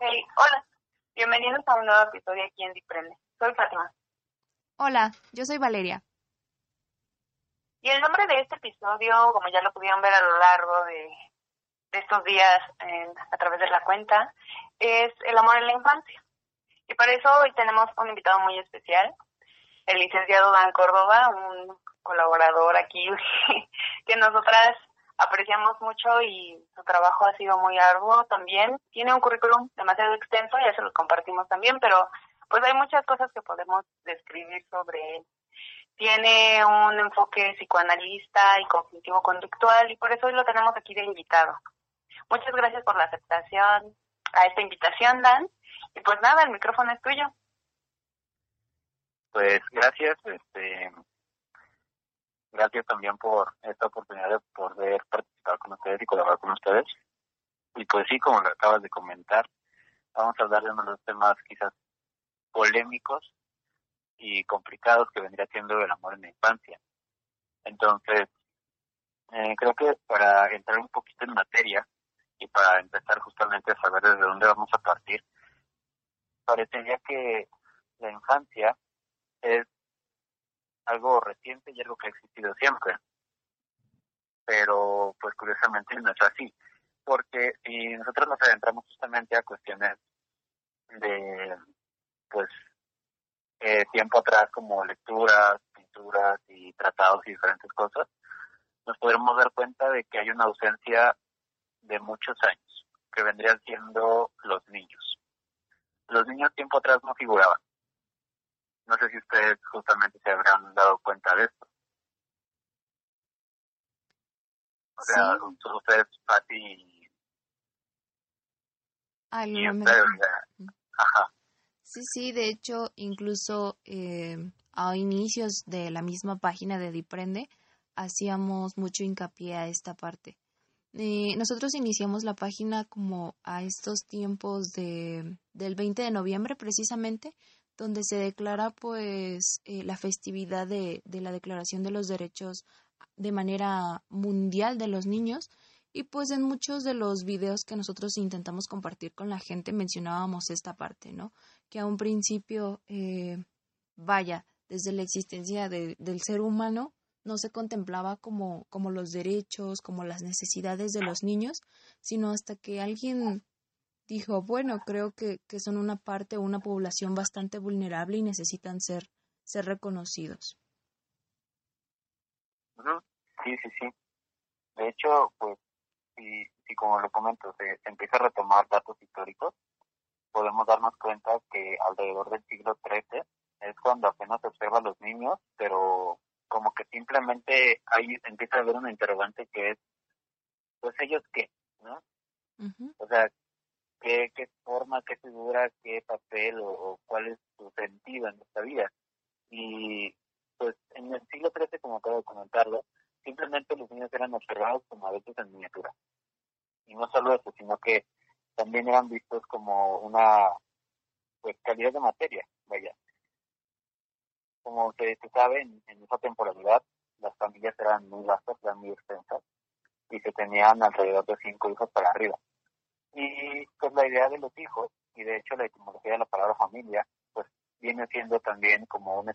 Hey, hola. Bienvenidos a un nuevo episodio aquí en Diprende. Soy Fátima. Hola, yo soy Valeria. Y el nombre de este episodio, como ya lo pudieron ver a lo largo de, estos días a través de la cuenta, es El amor en la infancia. Y para eso hoy tenemos un invitado muy especial, el licenciado Dan Córdoba, un colaborador aquí que nosotras apreciamos mucho y su trabajo ha sido muy arduo también. Tiene un currículum demasiado extenso, ya se lo compartimos también, pero pues hay muchas cosas que podemos describir sobre él. Tiene un enfoque psicoanalista y cognitivo-conductual y por eso hoy lo tenemos aquí de invitado. Muchas gracias por la aceptación a esta invitación, Dan. Y pues nada, el micrófono es tuyo. Pues gracias, este, gracias también por esta oportunidad de poder participar con ustedes y colaborar con ustedes. Y pues sí, como lo acabas de comentar, vamos a hablar de uno de los temas quizás polémicos y complicados que vendría siendo el amor en la infancia. Entonces, eh, creo que para entrar un poquito en materia y para empezar justamente a saber desde dónde vamos a partir, parecería que la infancia es algo reciente y algo que ha existido siempre. Pero, pues curiosamente no es así, porque si nosotros nos adentramos justamente a cuestiones de, pues, eh, tiempo atrás como lecturas, pinturas y tratados y diferentes cosas, nos podremos dar cuenta de que hay una ausencia de muchos años, que vendrían siendo los niños. Los niños tiempo atrás no figuraban. No sé si ustedes justamente se habrán dado cuenta de esto. O sea, ustedes, Pati y, Ajá. Sí, sí, de hecho, incluso eh, a inicios de la misma página de Diprende, hacíamos mucho hincapié a esta parte. Eh, nosotros iniciamos la página como a estos tiempos de, del 20 de noviembre precisamente, donde se declara pues eh, la festividad de, la Declaración de los Derechos de manera mundial de los niños y pues en muchos de los videos que nosotros intentamos compartir con la gente mencionábamos esta parte, ¿no? Que a un principio, eh, vaya, desde la existencia de, del ser humano no se contemplaba como, como los derechos, como las necesidades de los niños, sino hasta que alguien dijo, bueno, creo que, que son una parte o una población bastante vulnerable y necesitan ser, ser reconocidos. Sí, sí, sí. De hecho, pues, si, si como lo comento, se, empieza a retomar datos históricos, podemos darnos cuenta que alrededor del siglo XIII es cuando apenas se observa a los niños, pero como que simplemente ahí empieza a haber una interrogante que es, pues ellos qué, ¿no? O sea, qué, qué forma, qué figura, qué papel o, cuál es su sentido en esta vida. Y pues en el siglo XIII, como acabo de comentarlo, simplemente los niños eran observados como adultos en miniatura. Y no solo eso, sino que también eran vistos como una pues calidad de materia, vaya. Como se, se sabe, en, en esa temporalidad las familias eran muy vastas, eran muy extensas, y se tenían alrededor de cinco hijos para arriba. Y pues la idea de los hijos, y de hecho la etimología de la palabra familia, pues viene siendo también como un...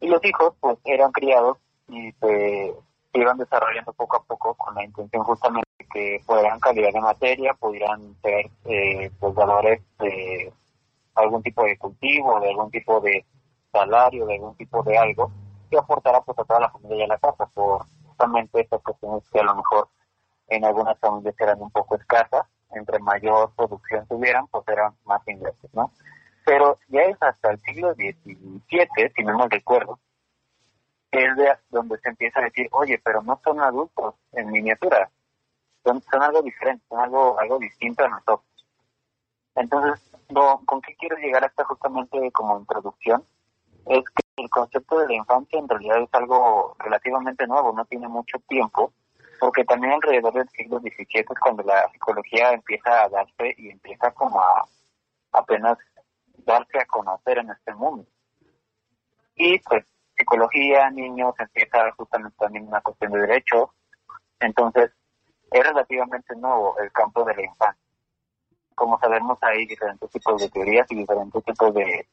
Y los hijos pues eran criados y se, iban desarrollando poco a poco con la intención justamente que fueran calidad de materia, pudieran ser eh, pues valores de algún tipo de cultivo, de algún tipo de salario, de algún tipo de algo que aportara pues a toda la familia y a la casa por justamente estas cuestiones que a lo mejor en algunas familias eran un poco escasas, entre mayor producción tuvieran, pues eran más ingresos, ¿no? Pero ya es hasta el siglo XVII, si no me recuerdo, es de donde se empieza a decir, oye, pero no son adultos en miniatura, son, algo diferente, son algo, algo distinto a nosotros. Entonces, ¿con qué quiero llegar hasta justamente como introducción? Es que el concepto de la infancia en realidad es algo relativamente nuevo, no tiene mucho tiempo, porque también alrededor del siglo XVII es cuando la psicología empieza a darse y empieza como a apenas darse a conocer en este mundo. Y pues psicología, niños, empieza justamente también una cuestión de derechos, entonces es relativamente nuevo el campo de la infancia. como sabemos hay diferentes tipos de teorías y diferentes tipos de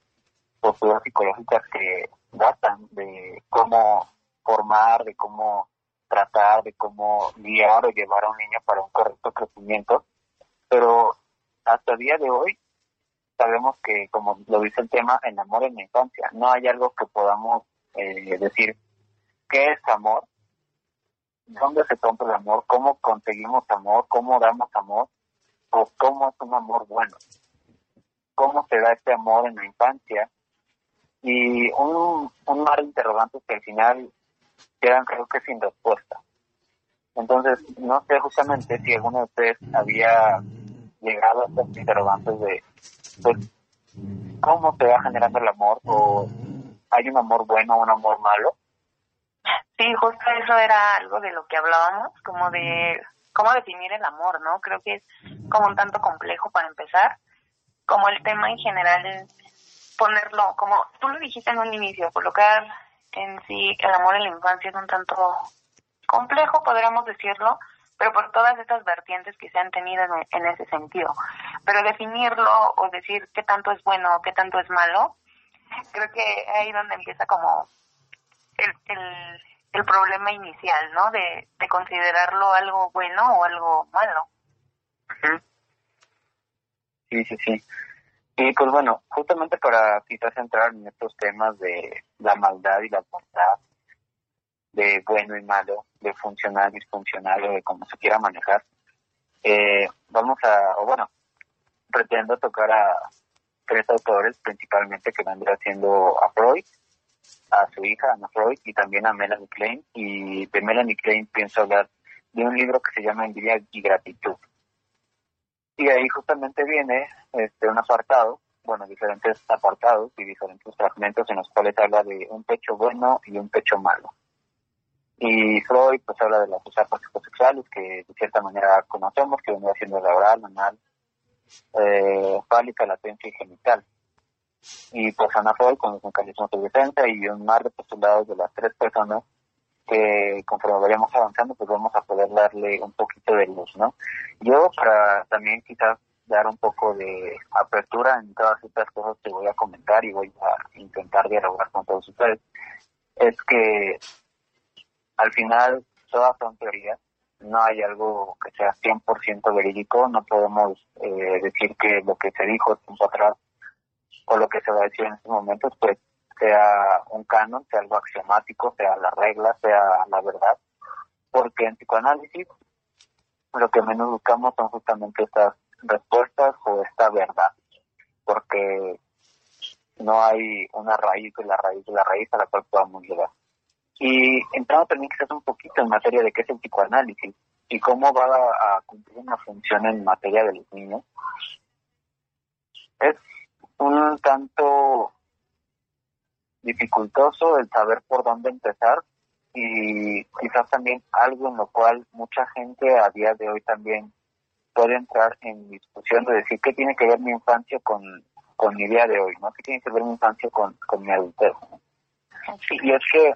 posturas psicológicas que datan de cómo formar, de cómo tratar, de cómo guiar o llevar a un niño para un correcto crecimiento. Pero hasta el día de hoy sabemos que, como lo dice el tema, el amor en la infancia, no hay algo que podamos eh, decir qué es amor, dónde se compra el amor, cómo conseguimos amor, cómo damos amor, o cómo es un amor bueno, cómo se da este amor en la infancia, y un, un mar de interrogantes que al final quedan creo que sin respuesta. Entonces, no sé justamente si alguno de ustedes había llegado a estos interrogantes de pues, cómo se va generando el amor o hay un amor bueno o un amor malo. Sí, justo eso era algo de lo que hablábamos, como de cómo definir el amor, ¿no? Creo que es como un tanto complejo para empezar, como el tema en general es ponerlo, como tú lo dijiste en un inicio, colocar en sí el amor en la infancia es un tanto complejo, podríamos decirlo, pero por todas estas vertientes que se han tenido en, ese sentido. Pero definirlo o decir qué tanto es bueno o qué tanto es malo, creo que ahí donde empieza como el, el, problema inicial, ¿no? De, de considerarlo algo bueno o algo malo. Sí, sí, sí. Y pues bueno, justamente para quizás entrar en estos temas de la maldad y la bondad, de bueno y malo, de funcional, disfuncional o de cómo se quiera manejar, eh, vamos a, o bueno, pretendo tocar a tres autores principalmente que vendrán haciendo a Freud, a su hija Ana Freud y también a Melanie Klein. Y de Melanie Klein pienso hablar de un libro que se llama Envidia y Gratitud. Y ahí justamente viene este, un apartado, bueno, diferentes apartados y diferentes fragmentos en los cuales habla de un pecho bueno y un pecho malo. Y Freud pues habla de las etapas psicosexuales que de cierta manera conocemos, que vendría siendo la oral, anal, eh, fálica, latencia y genital. Y pues Ana Freud con los mecanismos de defensa y un mar de postulados de las tres personas que conforme vayamos avanzando pues vamos a poder darle un poquito de luz, ¿no? Yo para también quizás dar un poco de apertura en todas estas cosas que voy a comentar y voy a intentar dialogar con todos ustedes, es que al final todas son teorías, no hay algo que sea 100% verídico, no podemos eh, decir que lo que se dijo tiempo atrás o lo que se va a decir en estos momentos pues sea un canon, sea algo axiomático, sea la regla, sea la verdad, porque en psicoanálisis lo que menos buscamos son justamente estas respuestas o esta verdad, porque no hay una raíz de la raíz de la raíz a la cual podamos llegar. Y entrando también quizás un poquito en materia de qué es el psicoanálisis y cómo va a, cumplir una función en materia de los niños, es un tanto dificultoso el saber por dónde empezar y quizás también algo en lo cual mucha gente a día de hoy también puede entrar en discusión de decir qué tiene que ver mi infancia con, con mi día de hoy, ¿no? ¿Qué tiene que ver mi infancia con, con mi adultez? Sí. Y es que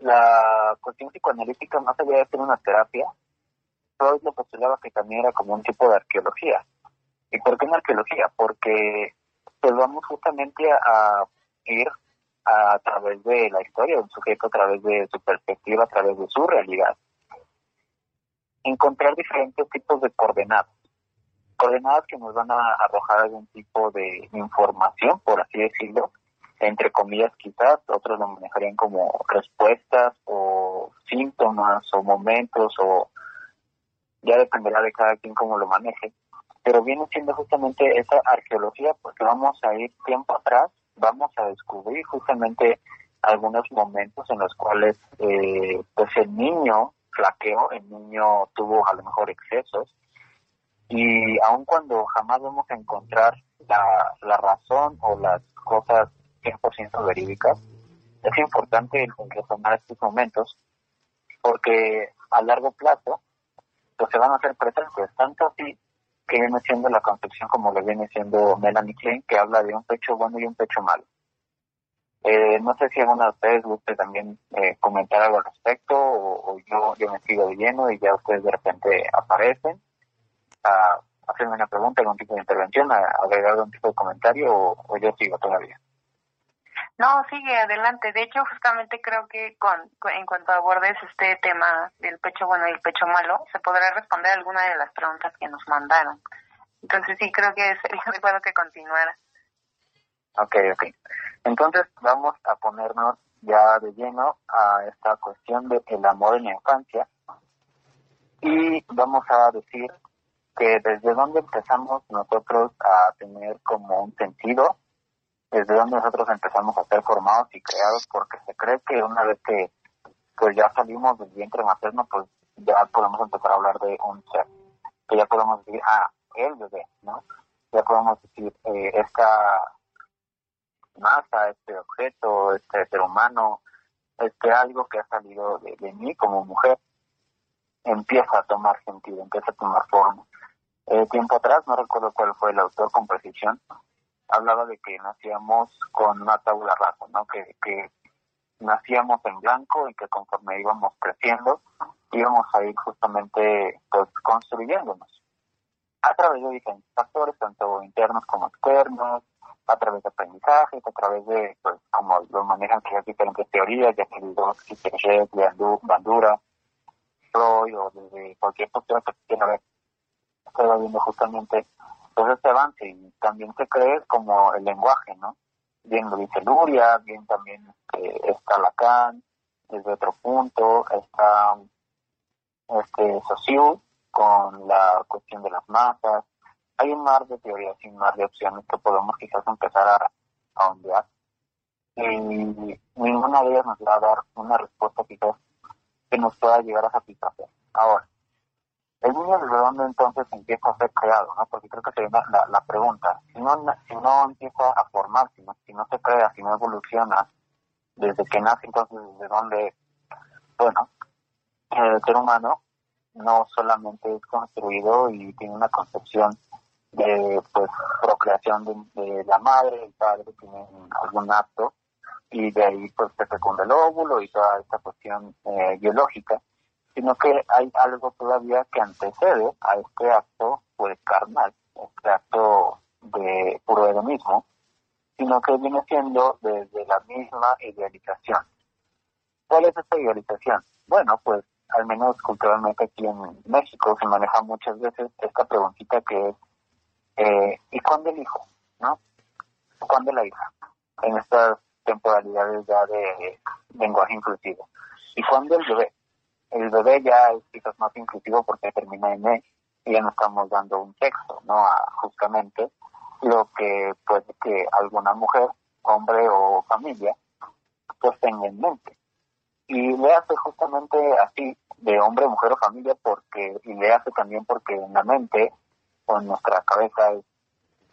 la cuestión psicoanalítica, más allá de ser una terapia, Freud lo postulaba que también era como un tipo de arqueología. ¿Y por qué una arqueología? Porque pues vamos justamente a, ir a, través de la historia de un sujeto, a través de su perspectiva, a través de su realidad. Encontrar diferentes tipos de coordenadas. Coordenadas que nos van a arrojar algún tipo de información, por así decirlo, entre comillas quizás, otros lo manejarían como respuestas o síntomas o momentos o ya dependerá de cada quien cómo lo maneje, pero viene siendo justamente esa arqueología porque vamos a ir tiempo atrás, vamos a descubrir justamente algunos momentos en los cuales eh, pues el niño flaqueó, el niño tuvo a lo mejor excesos y aun cuando jamás vamos a encontrar la, la razón o las cosas 100% verídicas, es importante retomar estos momentos porque a largo plazo pues se van a hacer presentes, tanto así que viene siendo la concepción como lo viene siendo Melanie Klein, que habla de un pecho bueno y un pecho malo. Eh, no sé si alguno de ustedes guste también eh, comentar algo al respecto o, yo, me sigo de lleno y ya ustedes de repente aparecen. Ah, hacerme una pregunta, algún tipo de intervención, agregar algún tipo de comentario o, yo sigo todavía. No, sigue adelante. De hecho, justamente creo que con, en cuanto abordes este tema del pecho bueno y el pecho malo, se podrá responder alguna de las preguntas que nos mandaron. Entonces sí, creo que sería adecuado que continuara. Ok, ok. Entonces vamos a ponernos ya de lleno a esta cuestión del el amor en la infancia y vamos a decir que desde donde empezamos nosotros a tener como un sentido, desde donde nosotros empezamos a ser formados y creados, porque se cree que una vez que pues ya salimos del vientre materno, pues ya podemos empezar a hablar de un ser, que ya podemos decir, ah, el bebé, ¿no? Ya podemos decir, eh, esta masa, este objeto, este ser humano, este algo que ha salido de, de mí como mujer, empieza a tomar sentido, empieza a tomar forma. Eh, tiempo atrás, no recuerdo cuál fue el autor con precisión, hablaba de que nacíamos con una tabla rasa, ¿no? Que, que nacíamos en blanco y que conforme íbamos creciendo, íbamos a ir justamente pues, construyéndonos a través de diferentes factores, tanto internos como externos, a través de aprendizajes, a través de, pues, como lo manejan las diferentes teorías, ya que Piaget, Bandura, Freud o desde cualquier postura que quiera ver, va viendo justamente pues este avance y también se cree como el lenguaje, ¿no? Bien lo dice Luria, bien también eh, está Lacan, desde otro punto, está este Saussure con la cuestión de las masas, hay un mar de teorías y un mar de opciones que podemos quizás empezar a, a ondear. Y ninguna de ellas nos va a dar una respuesta quizás que nos pueda llegar a satisfacer. Ahora, el niño dónde entonces empieza a ser creado, ¿no? Porque creo que sería la, la pregunta. Si no, si no empieza a formarse, si no, si no se crea, si no evoluciona, desde que nace entonces desde dónde, bueno, el ser humano no solamente es construido y tiene una concepción de pues procreación de, la madre, el padre tiene algún acto y de ahí pues se fecunda el óvulo y toda esta cuestión eh, biológica, sino que hay algo todavía que antecede a este acto pues carnal, este acto de puro hedonismo, sino que viene siendo desde la misma idealización. ¿Cuál es esta idealización? Bueno, pues al menos culturalmente aquí en México se maneja muchas veces esta preguntita que es eh, ¿Y cuándo el hijo? ¿No? ¿Cuándo la hija? En estas temporalidades ya de lenguaje inclusivo. ¿Y cuándo el bebé? El bebé ya es quizás más inclusivo porque termina en E y ya no estamos dando un sexo, ¿no? A justamente lo que puede que alguna mujer, hombre o familia, pues tenga en mente. Y le hace justamente así, de hombre, mujer o familia, porque, y le hace también porque en la mente con nuestra cabeza es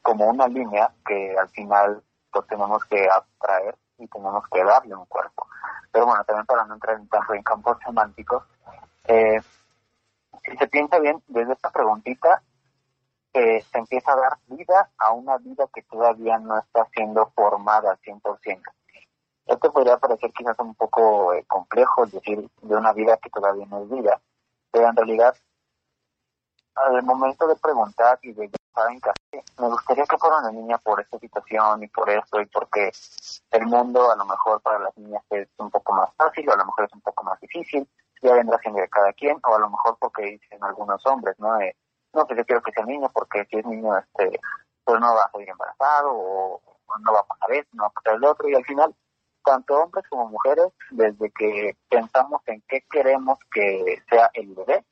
como una línea que al final pues tenemos que abstraer y tenemos que darle un cuerpo. Pero bueno, también para no entrar en tanto en campos semánticos, eh, si se piensa bien, desde esta preguntita eh, se empieza a dar vida a una vida que todavía no está siendo formada al 100%. Esto podría parecer quizás un poco eh, complejo, decir, de una vida que todavía no es vida, pero en realidad al momento de preguntar y de estar en casa, me gustaría que fuera una niña por esta situación y por esto y porque el mundo a lo mejor para las niñas es un poco más fácil o a lo mejor es un poco más difícil, ya vendrá de cada quien o a lo mejor porque dicen algunos hombres, ¿no? no, pues yo quiero que sea niño porque si es niño, este, pues no va a salir embarazado o, no va a pasar esto, no va a pasar el otro y al final tanto hombres como mujeres, desde que pensamos en qué queremos que sea el bebé,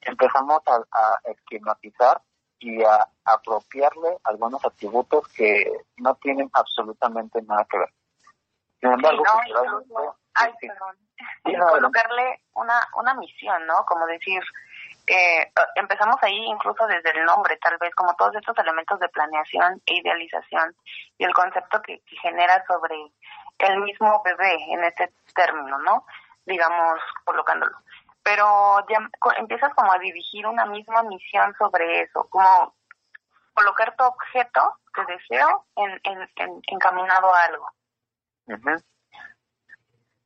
empezamos a, a esquematizar y a apropiarle algunos atributos que no tienen absolutamente nada que ver. Sin embargo, colocarle una, una misión, ¿no? Como decir, eh, empezamos ahí incluso desde el nombre, tal vez, como todos estos elementos de planeación e idealización y el concepto que, que genera sobre el mismo bebé en este término, ¿no? Digamos, colocándolo pero ya empiezas como a dirigir una misma misión sobre eso, como colocar tu objeto de deseo en, en, encaminado a algo.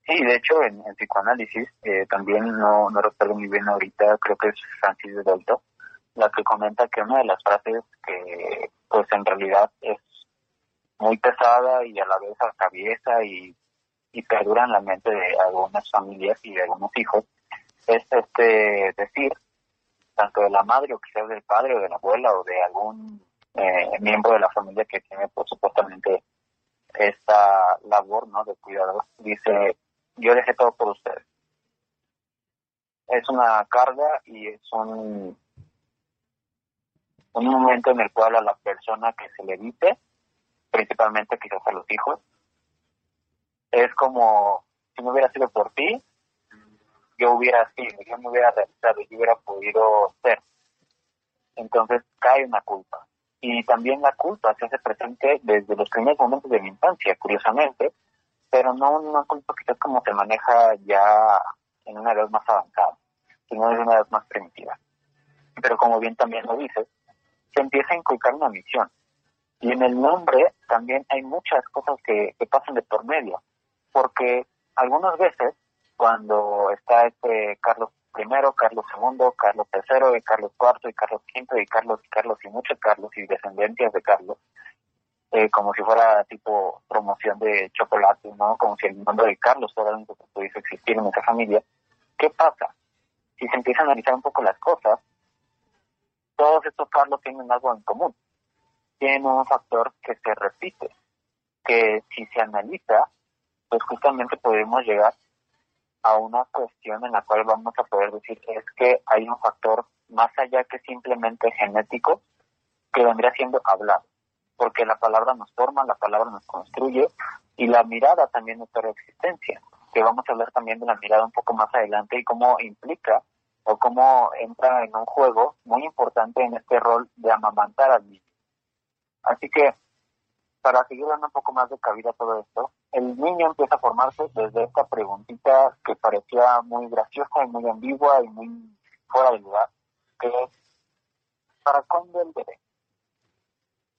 Sí, de hecho en, psicoanálisis eh, también no, no recuerdo muy bien ahorita, creo que es Francis de Dolto, la que comenta que una de las frases que pues en realidad es muy pesada y a la vez atraviesa y, y perdura en la mente de algunas familias y de algunos hijos, es este decir, tanto de la madre o quizás del padre o de la abuela o de algún eh, miembro de la familia que tiene pues supuestamente esta labor no de cuidado, dice, yo dejé todo por ustedes. Es una carga y es un, un momento en el cual a la persona que se le dice, principalmente quizás a los hijos, es como si no hubiera sido por ti, yo hubiera sido, yo me hubiera realizado, yo hubiera podido ser. Entonces cae una culpa. Y también la culpa se hace presente desde los primeros momentos de mi infancia, curiosamente, pero no culpa quizás como se maneja ya en una edad más avanzada, sino en una edad más primitiva. Pero como bien también lo dices, se empieza a inculcar una misión. Y en el nombre también hay muchas cosas que, que pasan de por medio, porque algunas veces cuando está este Carlos I, Carlos II, Carlos III, y Carlos IV, y Carlos V, y Carlos y Carlos y muchos Carlos y descendencias de Carlos, eh, como si fuera tipo promoción de chocolate, ¿no? Como si el nombre de Carlos fuera que pudiese existir en esa familia. ¿Qué pasa? Si se empieza a analizar un poco las cosas, todos estos Carlos tienen algo en común. Tienen un factor que se repite, que si se analiza, pues justamente podemos llegar a una cuestión en la cual vamos a poder decir es que hay un factor más allá que simplemente genético que vendría siendo hablar, porque la palabra nos forma, la palabra nos construye y la mirada también nuestra existencia, que vamos a hablar también de la mirada un poco más adelante y cómo implica o cómo entra en un juego muy importante en este rol de amamantar al niño. Así que, para seguir dando un poco más de cabida a todo esto, el niño empieza a formarse desde esta preguntita que parecía muy graciosa y muy ambigua y muy fuera de lugar, que es, ¿para cuándo el bebé?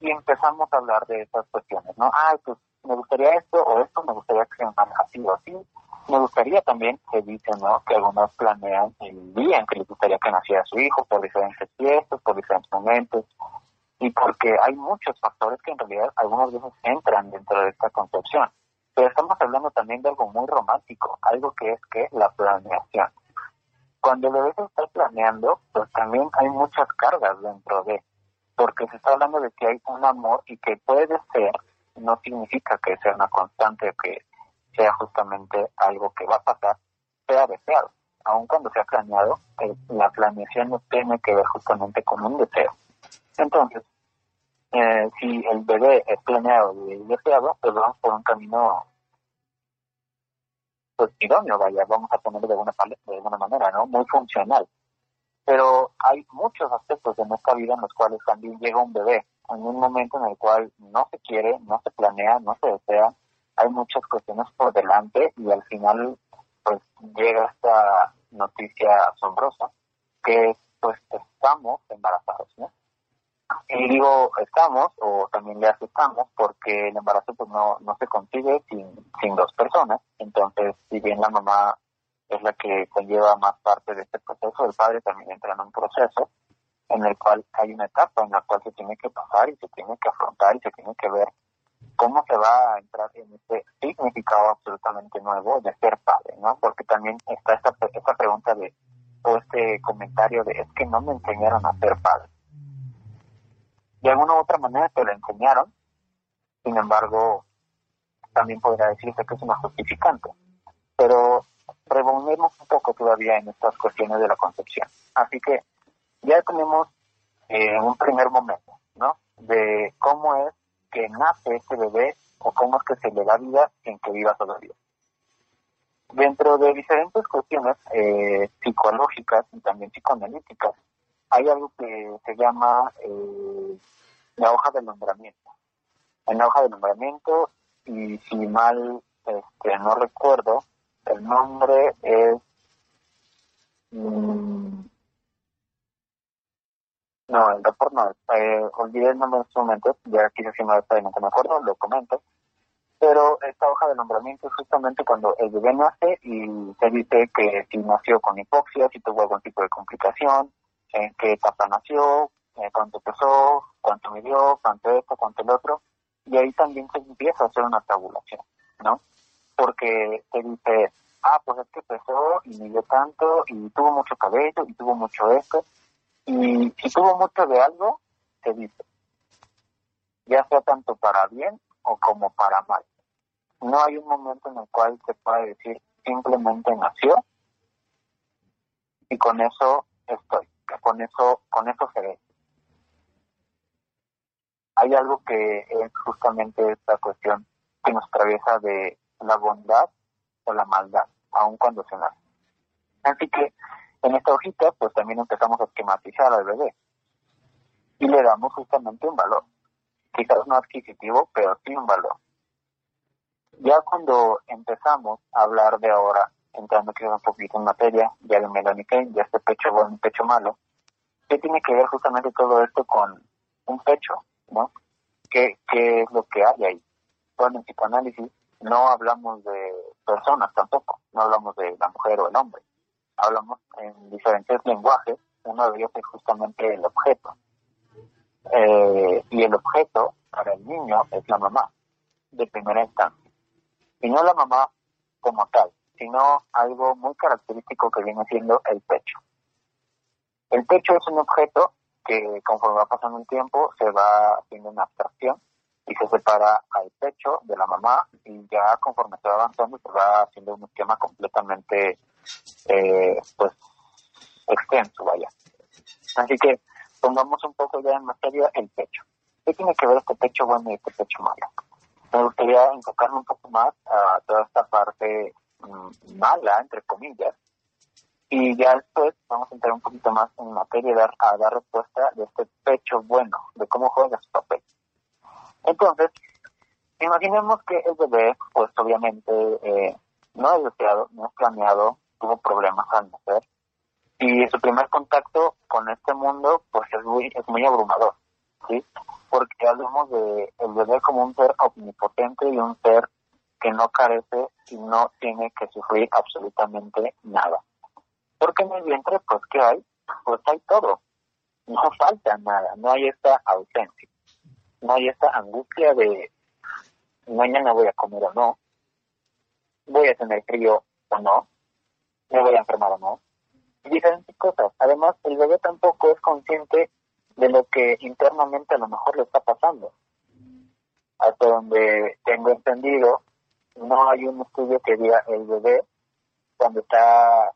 Y empezamos a hablar de estas cuestiones, ¿no? Ah, pues me gustaría esto o esto, me gustaría que se así o así. Me gustaría también, que dicen, ¿no? Que algunos planean el día en que les gustaría que naciera su hijo por diferentes fiestas, por diferentes momentos, y porque hay muchos factores que en realidad algunas veces entran dentro de esta concepción. Pero estamos hablando también de algo muy romántico, algo que es que la planeación. Cuando el bebé se está planeando, pues también hay muchas cargas dentro de, porque se está hablando de que hay un amor y que puede ser, no significa que sea una constante que sea justamente algo que va a pasar, sea deseado. Aun cuando sea planeado, eh, la planeación no tiene que ver justamente con un deseo. Entonces, eh, si el bebé es planeado y deseado, pues vamos por un camino pues idóneo, vaya, vamos a ponerlo de alguna, de alguna manera, ¿no? Muy funcional. Pero hay muchos aspectos de nuestra vida en los cuales también llega un bebé, en un momento en el cual no se quiere, no se planea, no se desea, hay muchas cuestiones por delante y al final pues llega esta noticia asombrosa que pues estamos embarazados. Y digo estamos o también le aceptamos porque el embarazo pues no, no se consigue sin, sin dos personas. Entonces, si bien la mamá es la que conlleva más parte de este proceso, el padre también entra en un proceso en el cual hay una etapa en la cual se tiene que pasar y se tiene que afrontar y se tiene que ver cómo se va a entrar en este significado absolutamente nuevo de ser padre, ¿no? Porque también está esta, esta pregunta de, o este comentario de, es que no me enseñaron a ser padre de alguna u otra manera te lo enseñaron, sin embargo, también podría decirse que es una justificante. Pero revolvemos un poco todavía en estas cuestiones de la concepción. Así que ya tenemos eh, un primer momento, ¿no? De cómo es que nace este bebé o cómo es que se le da vida en que viva todavía. Dentro de diferentes cuestiones eh, psicológicas y también psicoanalíticas, hay algo que se llama eh, la hoja de nombramiento. En la hoja de nombramiento, y si mal este, no recuerdo, el nombre es... Mm, no, el reporte no, eh, olvidé el nombre en este momento, ya quise si me me acuerdo, lo comento. Pero esta hoja de nombramiento es justamente cuando el bebé nace y se dice que si nació con hipoxia, si tuvo algún tipo de complicación, en qué etapa nació, eh, cuánto pesó, cuánto midió, cuánto esto, cuánto el otro, y ahí también se empieza a hacer una tabulación, ¿no? Porque te dice, ah, pues es que pesó y midió tanto y tuvo mucho cabello y tuvo mucho esto, y si tuvo mucho de algo, te dice, ya sea tanto para bien o como para mal. No hay un momento en el cual se pueda decir simplemente nació y con eso estoy, con eso, con eso se ve. Hay algo que es justamente esta cuestión que nos atraviesa de la bondad o la maldad, aun cuando se nace. Así que en esta hojita, pues también empezamos a esquematizar al bebé y le damos justamente un valor. Quizás no adquisitivo, pero sí un valor. Ya cuando empezamos a hablar de ahora, entrando quizás un poquito en materia, ya Melanie Kane, ya este pecho bueno, pecho malo, ¿qué tiene que ver justamente todo esto con un pecho, no? ¿Qué, qué es lo que hay ahí? Bueno, en psicoanálisis no hablamos de personas tampoco, no hablamos de la mujer o el hombre, hablamos en diferentes lenguajes, uno de ellos es justamente el objeto. Eh, y el objeto para el niño es la mamá, de primera instancia. Y no la mamá como tal, sino algo muy característico que viene siendo el pecho. El pecho es un objeto que conforme va pasando el tiempo se va haciendo una abstracción y se separa al pecho de la mamá y ya conforme se va avanzando se va haciendo un esquema completamente eh, pues extenso, vaya. Así que pongamos un poco ya en materia el pecho. ¿Qué tiene que ver este pecho bueno y este pecho malo? Me gustaría enfocarme un poco más a toda esta parte mm, mala, entre comillas, y ya después vamos a entrar un poquito más en materia dar, a dar respuesta de este pecho bueno, de cómo juega su papel. Entonces, imaginemos que el bebé, pues obviamente eh, no es deseado, no es planeado, tuvo problemas al nacer, y su primer contacto con este mundo pues es muy es muy abrumador sí porque hablamos de el bebé como un ser omnipotente y un ser que no carece y no tiene que sufrir absolutamente nada. Porque en el vientre pues qué hay pues hay todo. No falta nada no hay esta ausencia no hay esta angustia de mañana voy a comer o no voy a tener frío o no me voy a enfermar o no diferentes cosas. Además, el bebé tampoco es consciente de lo que internamente a lo mejor le está pasando. Hasta donde tengo entendido, no hay un estudio que diga el bebé cuando está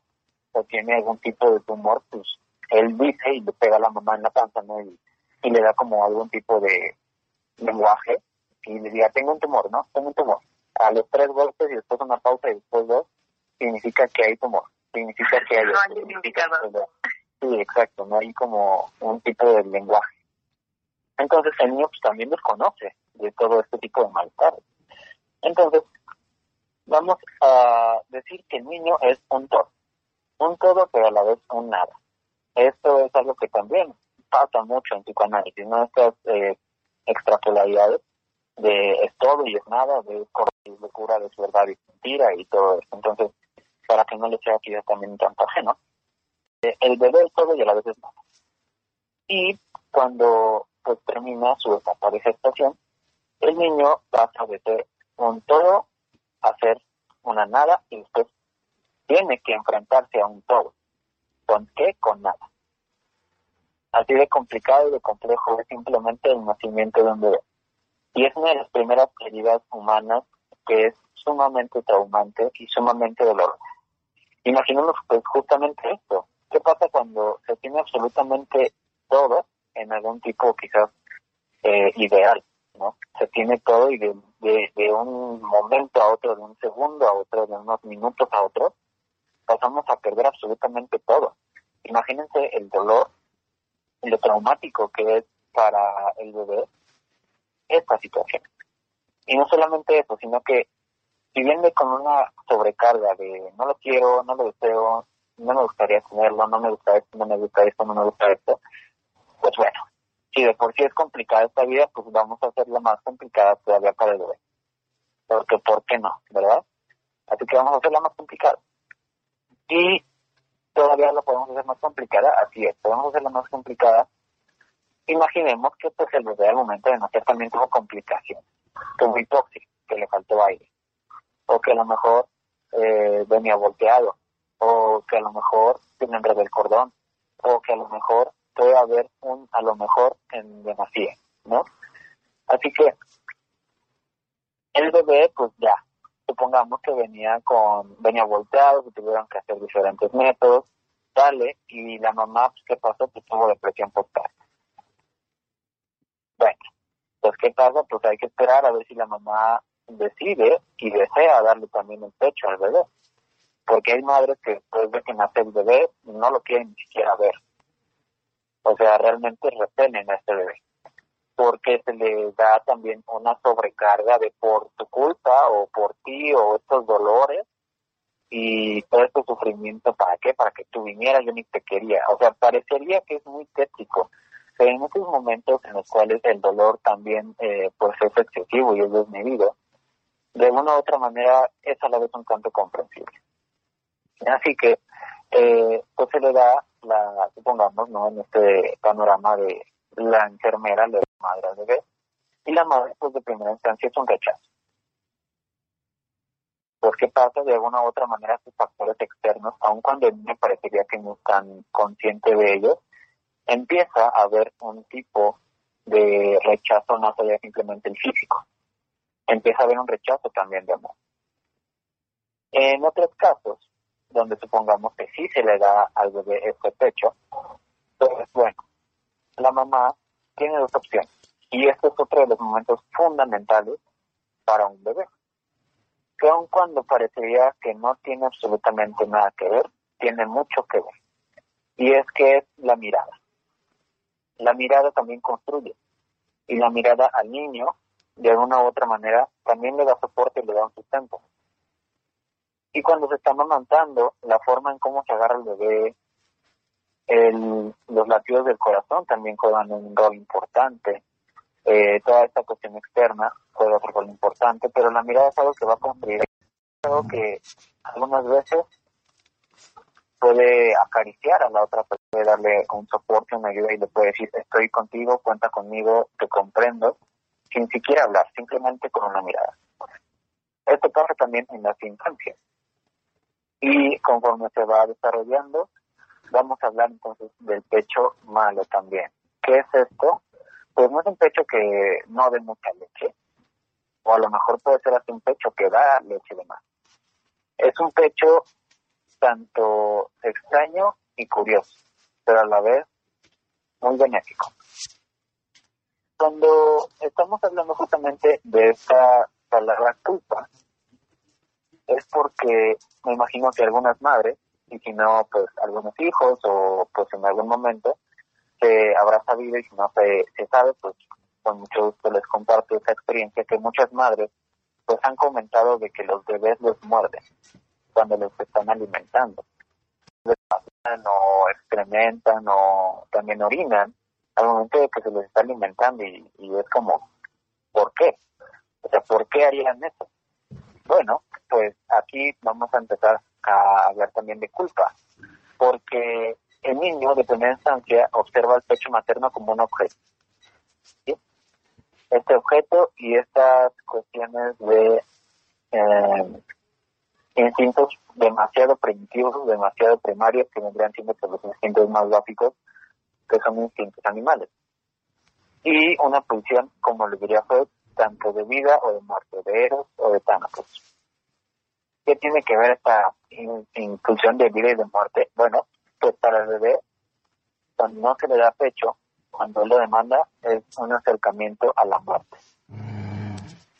o tiene algún tipo de tumor, pues él dice y le pega a la mamá en la panza, ¿no? Y, y le da como algún tipo de lenguaje y le diga, tengo un tumor, ¿no? Tengo un tumor. A los tres golpes y después una pausa y después dos, significa que hay tumor significa que hay... No Sí, exacto, no hay como un tipo de lenguaje. Entonces el niño pues, también desconoce de todo este tipo de malestares. Entonces, vamos a decir que el niño es un todo. Un todo, pero a la vez un nada. Esto es algo que también pasa mucho en psicoanálisis, ¿no? Estas eh, extrapolaridades de es todo y es nada, de es locura, de es verdad y mentira y todo eso. Entonces, para que no le sea aquí también tanto ajeno. Eh, el bebé es todo y a la vez es nada. Y cuando pues termina su etapa de gestación, el niño pasa de ser un todo a ser una nada y después tiene que enfrentarse a un todo. ¿Con qué? Con nada. Así de complicado y de complejo es simplemente el nacimiento de un bebé. Y es una de las primeras heridas humanas que es sumamente traumante y sumamente dolorosa. Imaginemos pues justamente esto. ¿Qué pasa cuando se tiene absolutamente todo en algún tipo quizás eh, ideal? ¿no? Se tiene todo y de, de, un momento a otro, de un segundo a otro, de unos minutos a otro, pasamos a perder absolutamente todo. Imagínense el dolor lo traumático que es para el bebé esta situación. Y no solamente eso, sino que si viene con una sobrecarga de no lo quiero, no lo deseo, no me gustaría tenerlo, no me gusta esto, no me gusta esto, no me gusta esto, pues bueno, si de por sí es complicada esta vida, pues vamos a hacerla más complicada todavía para el bebé. Porque, ¿por qué no? ¿Verdad? Así que vamos a hacerla más complicada. Y todavía lo podemos hacer más complicada, así es, podemos hacerla más complicada. Imaginemos que pues el bebé al momento de nacer también tuvo complicaciones, como hipoxia, que le faltó aire, o que a lo mejor eh, venía volteado, o que a lo mejor tiene enredo el cordón, o que a lo mejor puede haber un a lo mejor en demasía, ¿no? Así que el bebé, pues ya, supongamos que venía con, venía volteado, que tuvieron que hacer diferentes métodos, dale, y la mamá, pues, ¿qué pasó? Pues tuvo depresión postparto. Bueno, pues ¿qué pasa? Pues hay que esperar a ver si la mamá decide y desea darle también el pecho al bebé. Porque hay madres que después de que nace el bebé no lo quieren ni siquiera ver. O sea, realmente repelen a este bebé porque se le da también una sobrecarga de por tu culpa o por ti o estos dolores y todo este sufrimiento, ¿para qué? Para que tú vinieras, yo ni te quería. O sea, parecería que es muy tétrico, pero en esos momentos en los cuales el dolor también eh, pues es excesivo y es desmedido, de una u otra manera es a la vez un tanto comprensible. Así que, eh, pues se le da la, supongamos, ¿no? En este panorama de la enfermera le madre al bebé y la madre pues de primera instancia es un rechazo. Porque pasa de alguna u otra manera sus factores externos, aun cuando me parecería que no están conscientes de ellos, empieza a haber un tipo de rechazo más allá simplemente el físico. Empieza a haber un rechazo también de amor. En otros casos, donde supongamos que sí se le da al bebé este pecho, pues bueno, la mamá tiene dos opciones. Y este es otro de los momentos fundamentales para un bebé. Que aun cuando parecería que no tiene absolutamente nada que ver, tiene mucho que ver. Y es que es la mirada. La mirada también construye. Y la mirada al niño, de alguna u otra manera, también le da soporte y le da un sustento. Y cuando se está amamantando, la forma en cómo se agarra el bebé, el, los latidos del corazón también juegan un rol importante. Eh, toda esta cuestión externa juega un rol importante, pero la mirada es algo que va a construir. Algo que algunas veces puede acariciar a la otra persona, puede darle un soporte, una ayuda y le puede decir, estoy contigo, cuenta conmigo, te comprendo, sin siquiera hablar, simplemente con una mirada. Esto pasa también en las infancias. Y conforme se va desarrollando, vamos a hablar entonces del pecho malo también. ¿Qué es esto? Pues no es un pecho que no dé mucha leche, o a lo mejor puede ser hasta un pecho que da leche de más. Es un pecho tanto extraño y curioso, pero a la vez muy benéfico. Cuando estamos hablando justamente de esta palabra culpa, es porque me imagino que algunas madres y si no, pues algunos hijos o pues en algún momento se habrá sabido y si no se, se sabe, pues con mucho gusto les comparto esa experiencia que muchas madres pues han comentado de que los bebés los muerden cuando los están alimentando. O excrementan o también orinan al momento de que se les está alimentando y, y es como, ¿por qué? O sea, ¿por qué harían eso? Bueno, pues aquí vamos a empezar a hablar también de culpa, porque el niño de primera instancia observa el pecho materno como un objeto. Este objeto y estas cuestiones de eh, instintos demasiado primitivos, demasiado primarios, que vendrían siendo pues, los instintos más básicos, que son instintos animales. Y una pulsión, como le diría Freud, tanto de vida o de muerte, de Eros o de Tánatos. ¿Qué tiene que ver esta inclusión de vida y de muerte? Bueno, pues para el bebé, cuando no se le da pecho, cuando él lo demanda, es un acercamiento a la muerte.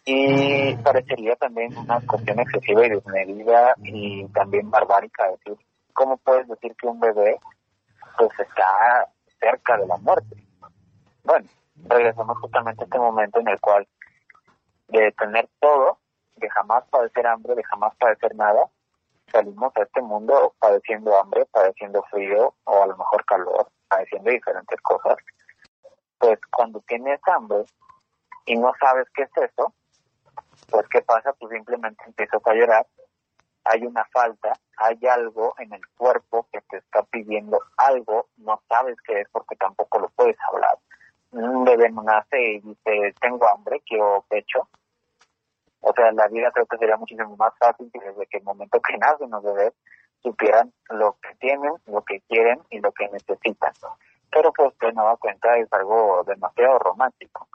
Y parecería también una cuestión excesiva y desmedida y también barbárica decir, ¿cómo puedes decir que un bebé pues está cerca de la muerte? Bueno, regresamos justamente a este momento en el cual de tener todo de jamás padecer hambre, de jamás padecer nada, salimos a este mundo padeciendo hambre, padeciendo frío o a lo mejor calor, padeciendo diferentes cosas. Pues cuando tienes hambre y no sabes qué es eso, pues qué pasa, pues simplemente empiezas a llorar hay una falta, hay algo en el cuerpo que te está pidiendo algo, no sabes qué es porque tampoco lo puedes hablar. Un bebé nace y dice, tengo hambre, quiero pecho. O sea, la vida creo que sería muchísimo más fácil si desde que el momento que nacen los bebés supieran lo que tienen, lo que quieren y lo que necesitan. Pero pues de nueva cuenta es algo demasiado romántico.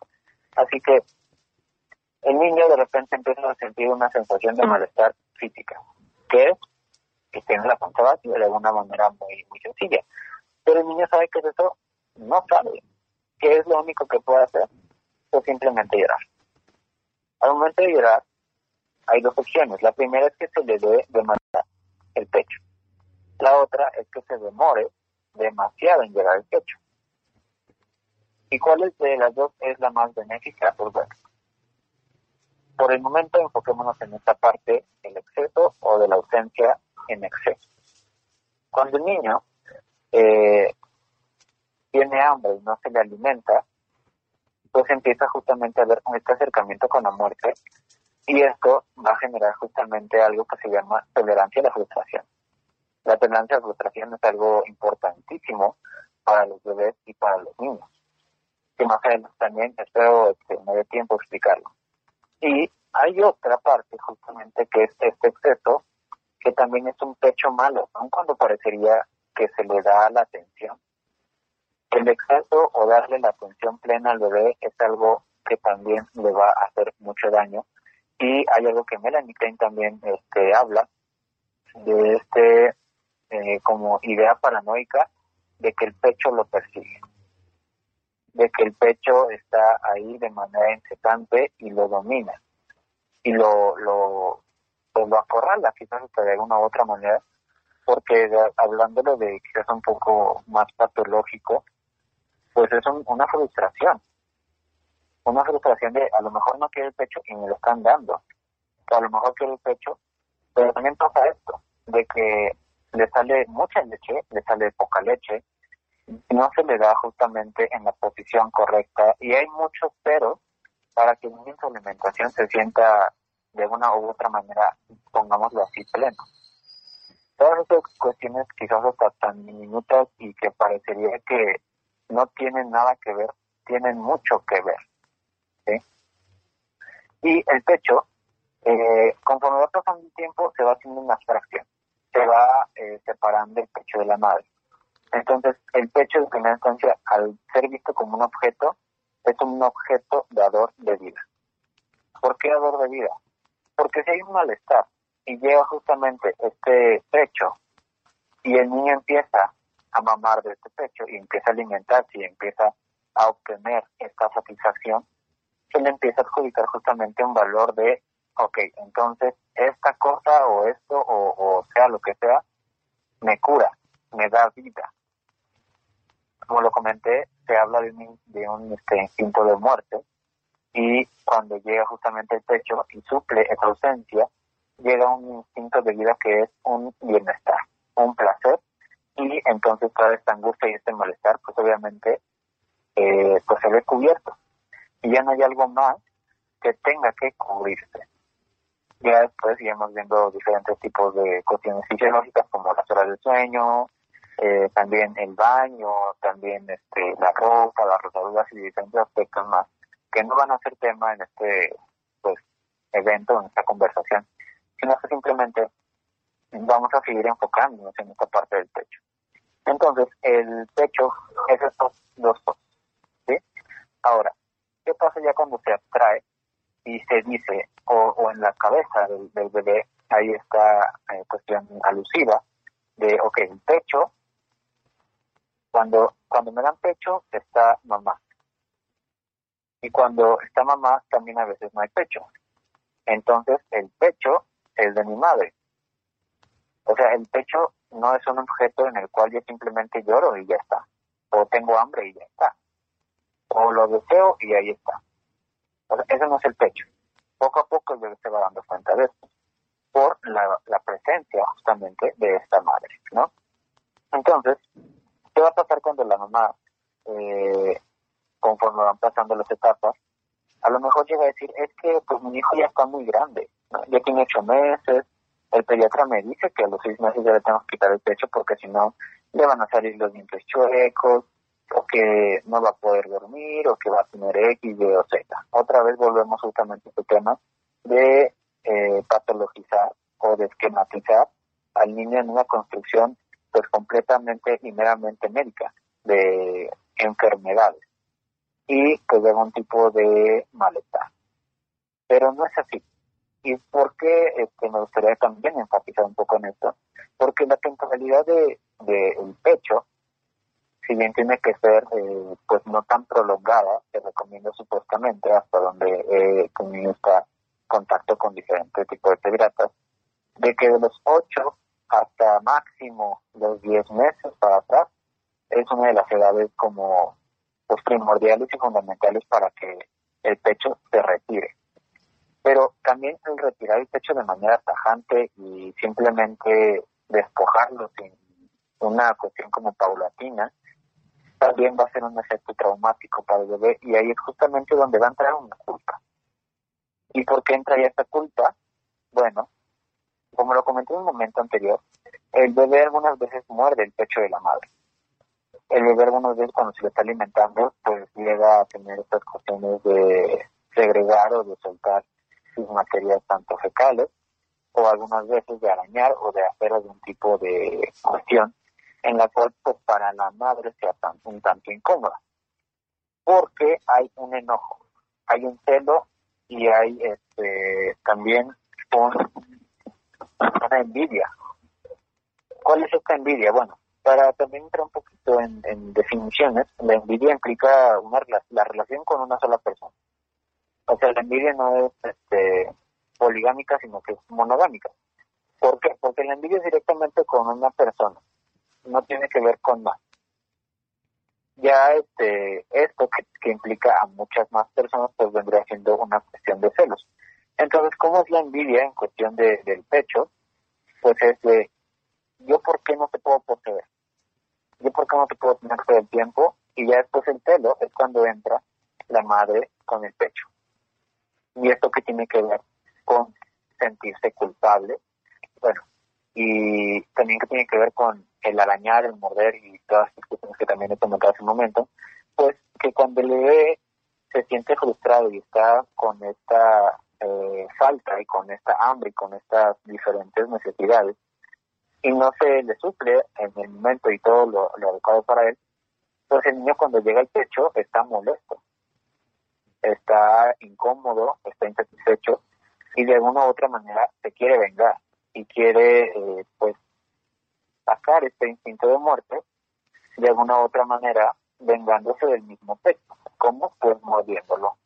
Así que el niño de repente empieza a sentir una sensación de malestar física, que es que tiene la panza vacía de alguna manera muy, muy sencilla. Pero el niño sabe que es eso, no sabe. ¿Qué es lo único que puede hacer? Pues simplemente llorar. Al momento de llorar, hay dos opciones. La primera es que se le dé demasiado el pecho. La otra es que se demore demasiado en llegar al pecho. ¿Y cuál de las dos es la más benéfica? Pues bueno, por el momento enfoquémonos en esta parte del exceso o de la ausencia en exceso. Cuando el niño eh, tiene hambre y no se le alimenta, pues empieza justamente a ver este acercamiento con la muerte y esto va a generar justamente algo que se llama tolerancia a la frustración. La tolerancia a la frustración es algo importantísimo para los bebés y para los niños. Que más adelante también espero que me dé tiempo explicarlo. Y hay otra parte justamente que es este exceso, que también es un pecho malo, aun cuando parecería que se le da la atención. El exceso o darle la atención plena al bebé es algo que también le va a hacer mucho daño. Y hay algo que Melanie Klein también este, habla de este eh, como idea paranoica de que el pecho lo persigue, de que el pecho está ahí de manera incesante y lo domina y lo, lo, pues lo acorrala quizás de alguna u otra manera, porque hablándolo de quizás un poco más patológico, pues es una frustración, una frustración de a lo mejor no quiere el pecho y me lo están dando, a lo mejor quiere el pecho, pero también pasa esto, de que le sale mucha leche, le sale poca leche, no se le da justamente en la posición correcta y hay muchos peros para que su alimentación se sienta de una u otra manera, pongámoslo así, pleno. Todas esas cuestiones quizás hasta tan diminutas y que parecería que no tienen nada que ver, tienen mucho que ver. ¿sí? Y el pecho, eh, conforme va pasando el tiempo, se va haciendo una abstracción, se va eh, separando el pecho de la madre. Entonces, el pecho, en primera instancia, al ser visto como un objeto, es un objeto dador de vida. ¿Por qué dador de vida? Porque si hay un malestar y llega justamente este pecho y el niño empieza a mamar de este pecho y empieza a alimentarse y empieza a obtener esta satisfacción, se le empieza a adjudicar justamente un valor de, ok, entonces esta cosa o esto o, sea lo que sea, me cura, me da vida. Como lo comenté, se habla de un, este, instinto de muerte y cuando llega justamente el pecho y suple esa ausencia, llega un instinto de vida que es un bienestar, un placer y entonces toda esta angustia y este malestar pues obviamente eh, pues se ve cubierto y ya no hay algo más que tenga que cubrirse. Ya después iremos viendo diferentes tipos de cuestiones fisiológicas como las horas de sueño, eh, también el baño, también este la ropa, las rotaduras y diferentes aspectos más que no van a ser tema en este pues evento, en esta conversación, sino que simplemente vamos a seguir enfocándonos en esta parte del pecho. Entonces, el pecho es estos dos cosas. Ahora, ¿qué pasa ya cuando se abstrae y se dice, o, en la cabeza del, bebé, ahí está eh, cuestión alusiva, de, ok, el pecho, cuando, cuando me dan pecho, está mamá. Y cuando está mamá, también a veces no hay pecho. Entonces, el pecho es de mi madre. O sea, el pecho no es un objeto en el cual yo simplemente lloro y ya está. O tengo hambre y ya está. O lo deseo y ahí está. O sea, eso no es el pecho. Poco a poco bebé se va dando cuenta de esto. Por la, la presencia justamente de esta madre, ¿no? Entonces, ¿qué va a pasar cuando la mamá eh, conforme van pasando las etapas, a lo mejor llega a decir, es que pues mi hijo ya está muy grande, ya tiene ocho meses, el pediatra me dice que a los seis meses ya le tenemos que quitar el pecho porque si no le van a salir los dientes chuecos, o que no va a poder dormir, o que va a tener X, Y o Z. Otra vez volvemos justamente a este tema de eh, patologizar o de esquematizar al niño en una construcción pues completamente y meramente médica de enfermedades y pues de algún tipo de malestar. Pero no es así. ¿Y por qué este, me gustaría también enfatizar un poco en esto? Porque la temporalidad del de, el pecho, si bien tiene que ser eh, pues no tan prolongada, se recomienda supuestamente hasta donde he este contacto con diferentes tipos de pediatras, de que de los 8 hasta máximo los 10 meses para atrás es una de las edades como pues, primordiales y fundamentales para que el pecho se retire pero también el retirar el pecho de manera tajante y simplemente despojarlo sin una cuestión como paulatina, también va a ser un efecto traumático para el bebé y ahí es justamente donde va a entrar una culpa. ¿Y por qué entraría esta culpa? Bueno, como lo comenté en un momento anterior, el bebé algunas veces muerde el pecho de la madre. El bebé algunas veces cuando se le está alimentando, pues llega a tener estas cuestiones de segregar o de soltar sus materias tanto fecales o algunas veces de arañar o de hacer algún tipo de cuestión en la cual pues, para la madre sea un tanto incómoda. Porque hay un enojo hay un celo y hay este también una envidia. ¿cuál es esta envidia? bueno para también entrar un poquito en, definiciones la envidia implica una la relación con una sola persona o sea, la envidia no es este, poligámica, sino que es monogámica. ¿Por qué? Porque la envidia es directamente con una persona, no tiene que ver con más. Ya este, esto que, implica a muchas más personas, pues vendría siendo una cuestión de celos. Entonces, ¿cómo es la envidia en cuestión de, del pecho? Pues es de, ¿yo por qué no te puedo poseer? ¿Yo por qué no te puedo tener todo el tiempo? Y ya después el celo es cuando entra la madre con el pecho. Y esto que tiene que ver con sentirse culpable, bueno, y también que tiene que ver con el arañar, el morder y todas las cuestiones que también he comentado hace un momento, pues que cuando el bebé se siente frustrado y está con esta eh, falta y con esta hambre y con estas diferentes necesidades y no se le suple en el momento y todo lo, lo adecuado para él, pues el niño cuando llega al pecho está molesto está incómodo, está insatisfecho y de alguna u otra manera se quiere vengar y quiere eh, pues sacar este instinto de muerte de alguna u otra manera vengándose del mismo pecho. ¿Cómo? Pues mordiéndolo,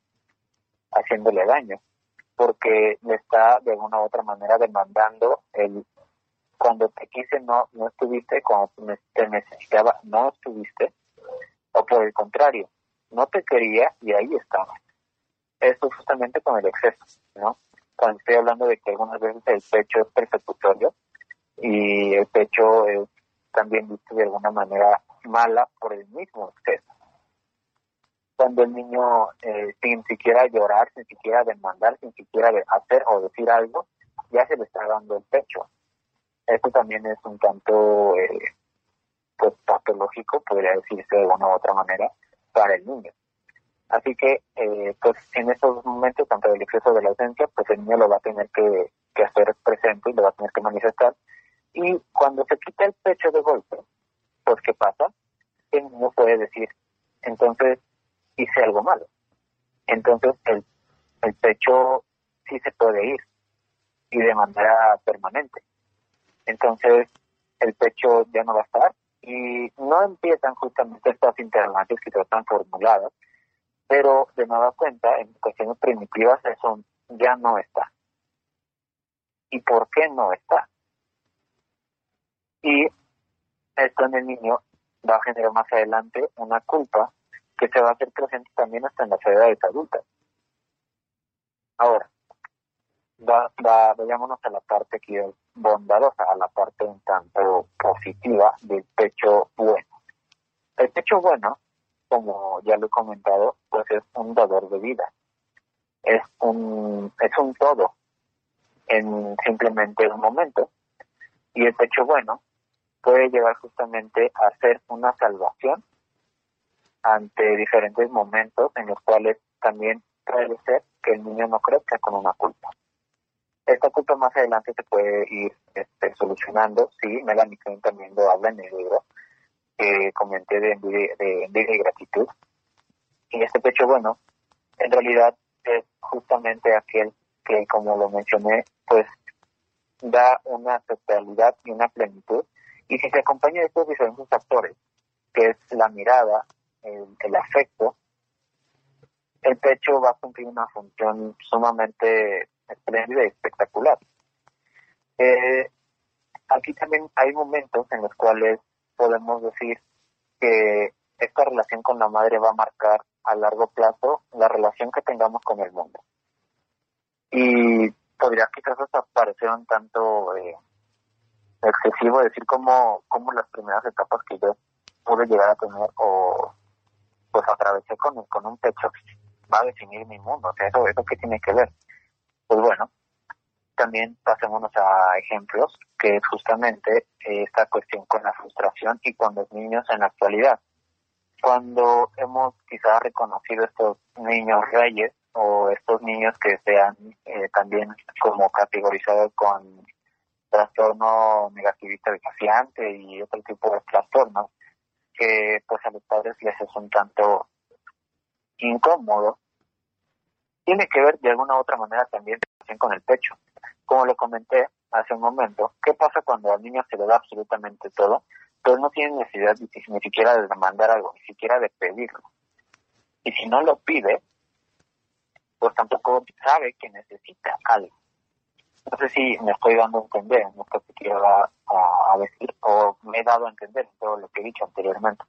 haciéndole daño, porque le está de alguna u otra manera demandando el cuando te quise no no estuviste, cuando te necesitaba no estuviste, o por el contrario, no te quería y ahí estabas esto justamente con el exceso, ¿no? Cuando estoy hablando de que algunas veces el pecho es persecutorio y el pecho es también visto de alguna manera mala por el mismo exceso. Cuando el niño, eh, sin siquiera llorar, sin siquiera demandar, sin siquiera hacer o decir algo, ya se le está dando el pecho. Esto también es un tanto, eh, pues, patológico, podría decirse de una u otra manera, para el niño. Así que, eh, pues en estos momentos, tanto del exceso de la ausencia, pues el niño lo va a tener que, hacer presente y lo va a tener que manifestar. Y cuando se quita el pecho de golpe, pues ¿qué pasa? El niño puede decir, entonces hice algo malo. Entonces el, el pecho sí se puede ir y de manera permanente. Entonces el pecho ya no va a estar y no empiezan justamente estas interrogantes que están formuladas, pero de nueva cuenta, en cuestiones primitivas, eso ya no está. ¿Y por qué no está? Y esto en el niño va a generar más adelante una culpa que se va a hacer presente también hasta en las edades adultas. Ahora, va, va, vayámonos a la parte que es bondadosa, a la parte un tanto positiva del pecho bueno. El pecho bueno como ya lo he comentado, pues es un dador de vida. Es un, es un todo. en simplemente un momento. Y el pecho bueno puede llevar justamente a ser una salvación ante diferentes momentos en los cuales también puede ser que el niño no crezca con una culpa. Esta culpa más adelante se puede ir este, solucionando, sí, Melanie Klein también lo habla en el libro que comenté de envidia, de envidia y gratitud. Y este pecho bueno, en realidad es justamente aquel que, como lo mencioné, pues da una totalidad y una plenitud. Y si se acompaña de estos diferentes factores, que es la mirada, el, afecto, el pecho va a cumplir una función sumamente espléndida y espectacular. Eh, aquí también hay momentos en los cuales podemos decir que esta relación con la madre va a marcar a largo plazo la relación que tengamos con el mundo. Y podría quizás hasta parecer un tanto eh, excesivo decir como, como las primeras etapas que yo pude llegar a tener o pues atravesé con, con un pecho va a definir mi mundo. O sea, eso, eso qué tiene que ver. Pues bueno, también pasémonos a ejemplos, que es justamente esta cuestión con la frustración y con los niños en la actualidad. Cuando hemos quizás reconocido estos niños reyes o estos niños que sean eh, también como categorizados con trastorno negativista desafiante y otro tipo de trastornos, que pues a los padres les es un tanto incómodo, tiene que ver de alguna u otra manera también con el pecho. Como lo comenté hace un momento, ¿qué pasa cuando al niño se le da absolutamente todo? Pues no tiene necesidad ni siquiera de demandar algo, ni siquiera de pedirlo. Y si no lo pide, pues tampoco sabe que necesita algo. No sé si me estoy dando a entender en esto que quiero decir, o me he dado a entender todo lo que he dicho anteriormente.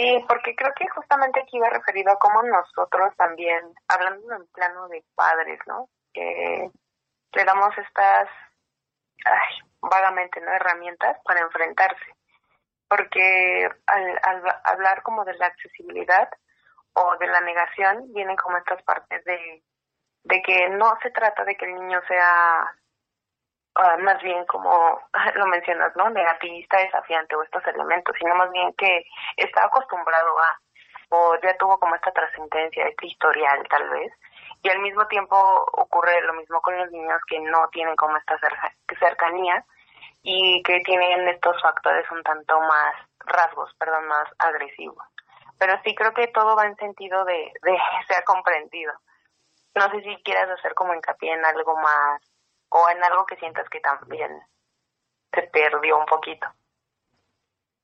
Sí, porque creo que justamente aquí va referido a cómo nosotros también, hablando en plano de padres, ¿no? Que le damos estas, vagamente, ¿no? Herramientas para enfrentarse. Porque al, al hablar como de la accesibilidad o de la negación, vienen como estas partes de, de que no se trata de que el niño sea uh, más bien como lo mencionas, ¿no? Negativista, desafiante o estos elementos, sino más bien que está acostumbrado a, o ya tuvo como esta trascendencia, este historial tal vez, y al mismo tiempo ocurre lo mismo con los niños que no tienen como esta cercanía y que tienen estos factores un tanto más rasgos, perdón, más agresivos. Pero sí creo que todo va en sentido de, de ser comprendido. No sé si quieras hacer como hincapié en algo más o en algo que sientas que también se perdió un poquito.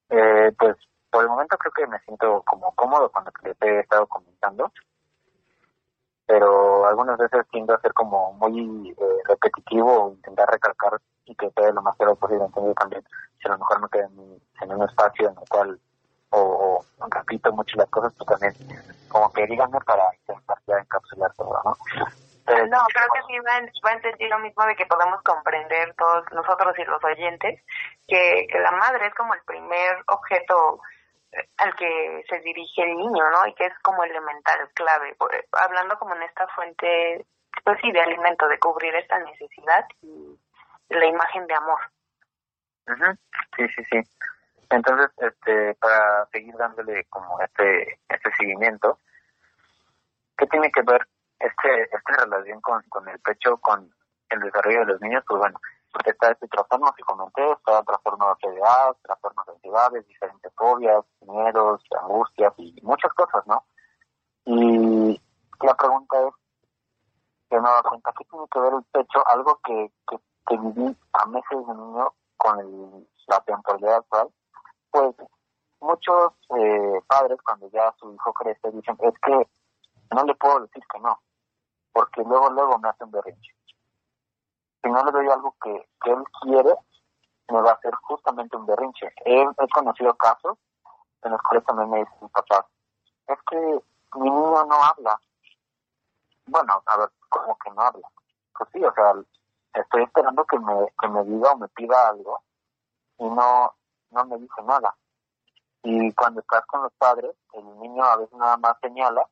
Eh, pues por el momento creo que me siento como cómodo cuando te he estado comentando, pero algunas veces tiendo a ser como muy eh, repetitivo o intentar recalcar y que sea lo más claro posible. Entonces también, si a lo mejor me quedo en, un espacio en el cual o, repito mucho las cosas, pues también como que díganme para intentar ya encapsular todo, ¿no? no, creo que sí va, a entender lo mismo de que podemos comprender todos nosotros y los oyentes que, que la madre es como el primer objeto eh, al que se dirige el niño, ¿no? Y que es como elemental, clave, eh, hablando como en esta fuente, pues sí, de alimento, de cubrir esta necesidad y la imagen de amor. Sí, sí, sí. Entonces, este, para seguir dándole como este, este seguimiento, ¿qué tiene que ver este, esta relación con, con el pecho, con el desarrollo de los niños, pues bueno, está este trastorno que comenté, está trastorno de ansiedad, trastornos de ansiedades, diferentes fobias, miedos, angustias y muchas cosas, ¿no? Y la pregunta es, que da cuenta, ¿qué tiene que ver el pecho? Algo que, que, que viví a meses de niño con el, la temporalidad actual, pues muchos eh, padres cuando ya su hijo crece dicen, es que no le puedo decir que no, porque luego, luego me hace un berrinche. Si no le doy algo que, que él quiere, me va a hacer justamente un berrinche. He, he conocido casos en los cuales también me dicen papá, es que mi niño no habla. Bueno, a ver, ¿cómo que no habla? Pues sí, o sea, estoy esperando que me, que me diga o me pida algo y no, no me dice nada. Y cuando estás con los padres, el niño a veces nada más señala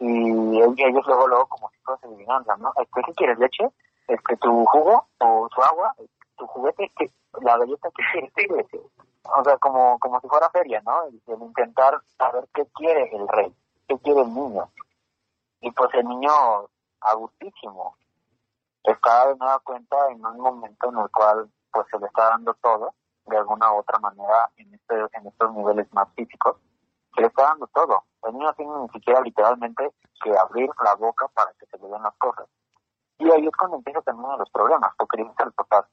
y ellos luego, luego como si fuese adivinanza, ¿no? ¿Qué quieres, leche? ¿Es que tu jugo o tu agua? ¿Tu juguete? ¿La galleta que quieres? O sea, como, como si fuera feria, ¿no? El, intentar saber qué quiere el rey, qué quiere el niño. Y pues el niño, a gustísimo, está de nueva cuenta en un momento en el cual pues se le está dando todo, de alguna u otra manera, en, este, en estos niveles más físicos, se le está dando todo. El niño tiene ni siquiera literalmente que abrir la boca para que se le den las cosas. Y ahí es cuando empieza también los problemas, porque dice el papá,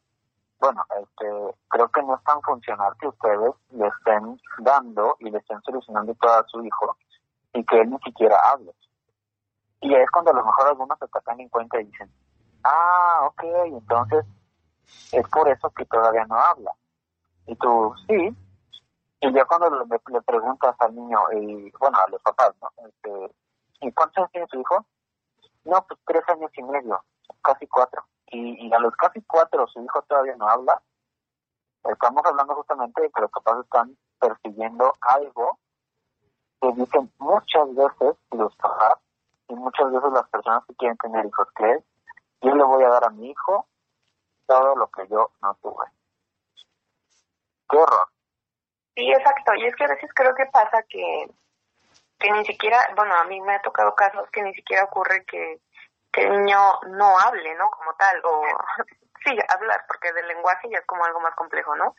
bueno, este, creo que no es tan funcional que ustedes le estén dando y le estén solucionando todo a su hijo y que él ni siquiera hable. Y es cuando a lo mejor algunos se sacan en cuenta y dicen, ah, ok, entonces es por eso que todavía no habla. Y tú, sí. Y ya cuando le, preguntas al niño, y bueno, a los papás, ¿no? Este, ¿Y cuántos años tiene su hijo? No, pues tres años y medio, casi cuatro. Y, y a los casi cuatro su hijo todavía no habla. Estamos hablando justamente de que los papás están persiguiendo algo que dicen muchas veces los papás y muchas veces las personas que quieren tener hijos, que es, yo le voy a dar a mi hijo todo lo que yo no tuve. Qué horror. Sí, exacto. Y es que a veces creo que pasa que que ni siquiera, bueno, a mí me ha tocado casos que ni siquiera ocurre que, que el niño no hable, ¿no? Como tal, o sí, hablar, porque del lenguaje ya es como algo más complejo, ¿no?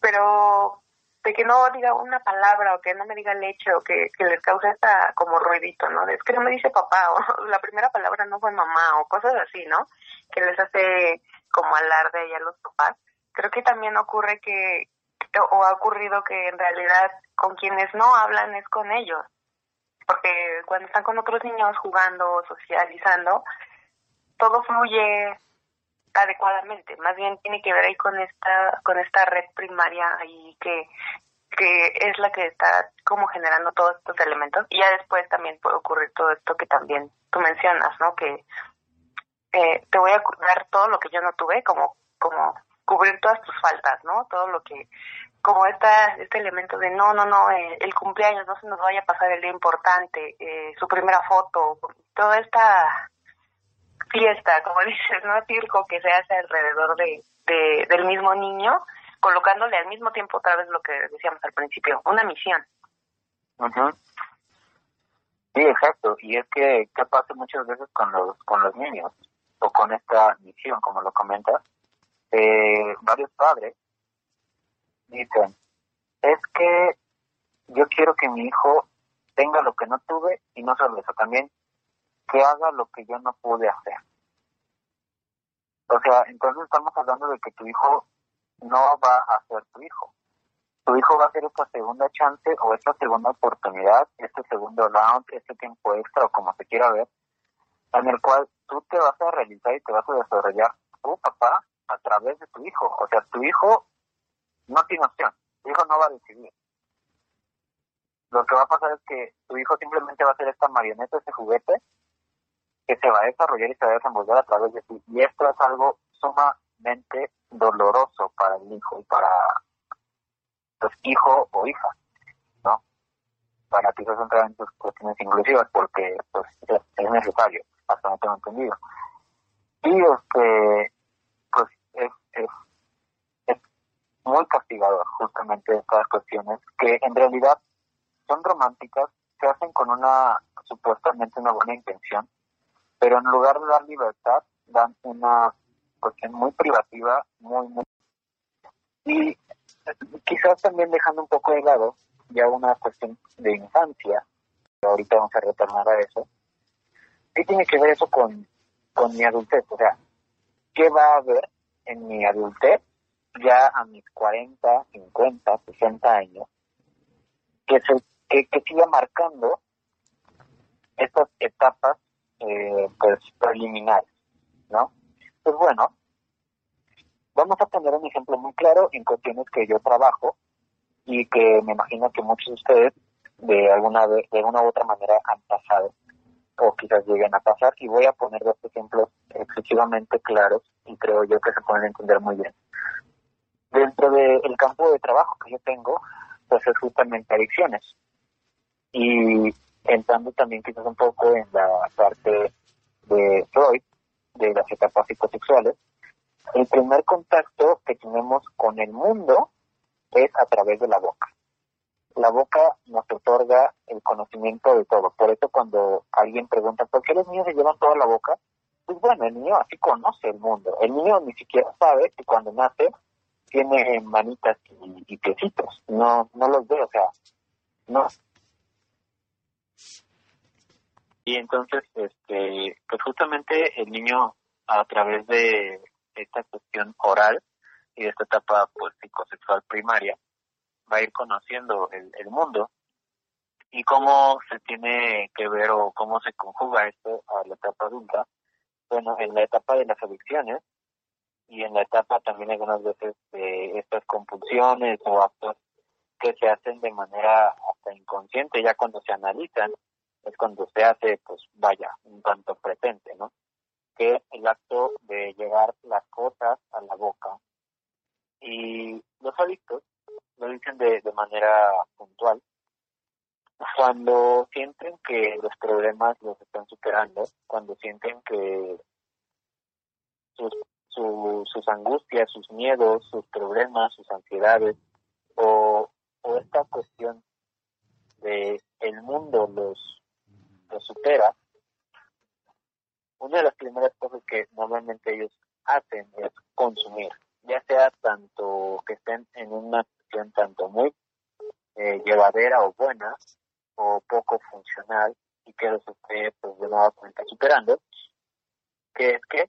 Pero de que no diga una palabra o que no me diga leche o que, les cause esta como ruidito, ¿no? Es que no me dice papá o la primera palabra no fue mamá o cosas así, ¿no? Que les hace como alarde a los papás. Creo que también ocurre que, o ha ocurrido que en realidad con quienes no hablan es con ellos porque cuando están con otros niños jugando, socializando, todo fluye adecuadamente. Más bien tiene que ver ahí con esta con esta red primaria ahí que que es la que está como generando todos estos elementos y ya después también puede ocurrir todo esto que también tú mencionas, ¿no? Que eh, te voy a dar todo lo que yo no tuve, como como cubrir todas tus faltas, ¿no? Todo lo que como esta, este elemento de no, no, no, eh, el cumpleaños, no se nos vaya a pasar el día importante, eh, su primera foto, toda esta fiesta, como dices, ¿no? Circo que se hace alrededor de, del mismo niño, colocándole al mismo tiempo otra vez lo que decíamos al principio, una misión. Sí, exacto. Y es que, ¿qué pasa muchas veces con los, con los niños? O con esta misión, como lo comentas. Eh, varios padres dicen, es que yo quiero que mi hijo tenga lo que no tuve y no solo eso, también que haga lo que yo no pude hacer. O sea, entonces estamos hablando de que tu hijo no va a ser tu hijo. Tu hijo va a ser esta segunda chance o esta segunda oportunidad, este segundo round, este tiempo extra o como se quiera ver, en el cual tú te vas a realizar y te vas a desarrollar tu papá a través de tu hijo. O sea, tu hijo no tiene opción. Tu hijo no va a decidir. Lo que va a pasar es que tu hijo simplemente va a ser esta marioneta, este juguete, que se va a desarrollar y se va a desenvolver a través de ti. Y esto es algo sumamente doloroso para el hijo y para pues hijo o hija, ¿no? Para ti eso entrar en tus cuestiones inclusivas porque pues es necesario, hasta no tengo entendido. Y este, pues es, es muy castigador justamente estas cuestiones que en realidad son románticas, se hacen con una supuestamente una buena intención, pero en lugar de dar libertad dan una cuestión muy privativa, muy, muy... Y quizás también dejando un poco de lado ya una cuestión de infancia, ahorita vamos a retornar a eso, ¿qué tiene que ver eso con, con mi adultez? O sea, ¿qué va a haber en mi adultez ya a mis 40, 50, 60 años, que, se, que, que siga marcando estas etapas eh, pues preliminares, ¿no? Pues bueno, vamos a poner un ejemplo muy claro en cuestiones que yo trabajo y que me imagino que muchos de ustedes de alguna de alguna u otra manera han pasado quizás lleguen a pasar y voy a poner dos ejemplos excesivamente claros y creo yo que se pueden entender muy bien. Dentro del campo de trabajo que yo tengo, pues es justamente adicciones. Y entrando también quizás un poco en la parte de Freud, de las etapas psicosexuales, el primer contacto que tenemos con el mundo es a través de la boca. La boca nos otorga el conocimiento de todo. Por eso cuando alguien pregunta, ¿por qué los niños se llevan toda la boca? Pues bueno, el niño así conoce el mundo. El niño ni siquiera sabe que cuando nace tiene manitas y, y piecitos. No, no los ve, o sea, no. Y entonces, este, pues justamente el niño a través de esta cuestión oral y de esta etapa pues psicosexual primaria va a ir conociendo el, mundo y cómo se tiene que ver o cómo se conjuga esto a la etapa adulta. Bueno, en la etapa de las adicciones y en la etapa también algunas veces de estas compulsiones o actos que se hacen de manera hasta inconsciente, ya cuando se analizan, es cuando se hace, pues vaya, un tanto presente, ¿no? Que el acto de llevar las cosas a la boca. Y los adictos lo dicen de, de manera puntual, cuando sienten que los problemas los están superando, cuando sienten que sus, su, sus angustias, sus miedos, sus problemas, sus ansiedades o, o esta cuestión de el mundo los, los supera, una de las primeras cosas que normalmente ellos hacen es consumir, ya sea tanto que estén en una tanto muy eh, llevadera o buena, o poco funcional y que los esté pues de nueva cuenta superando, que es que,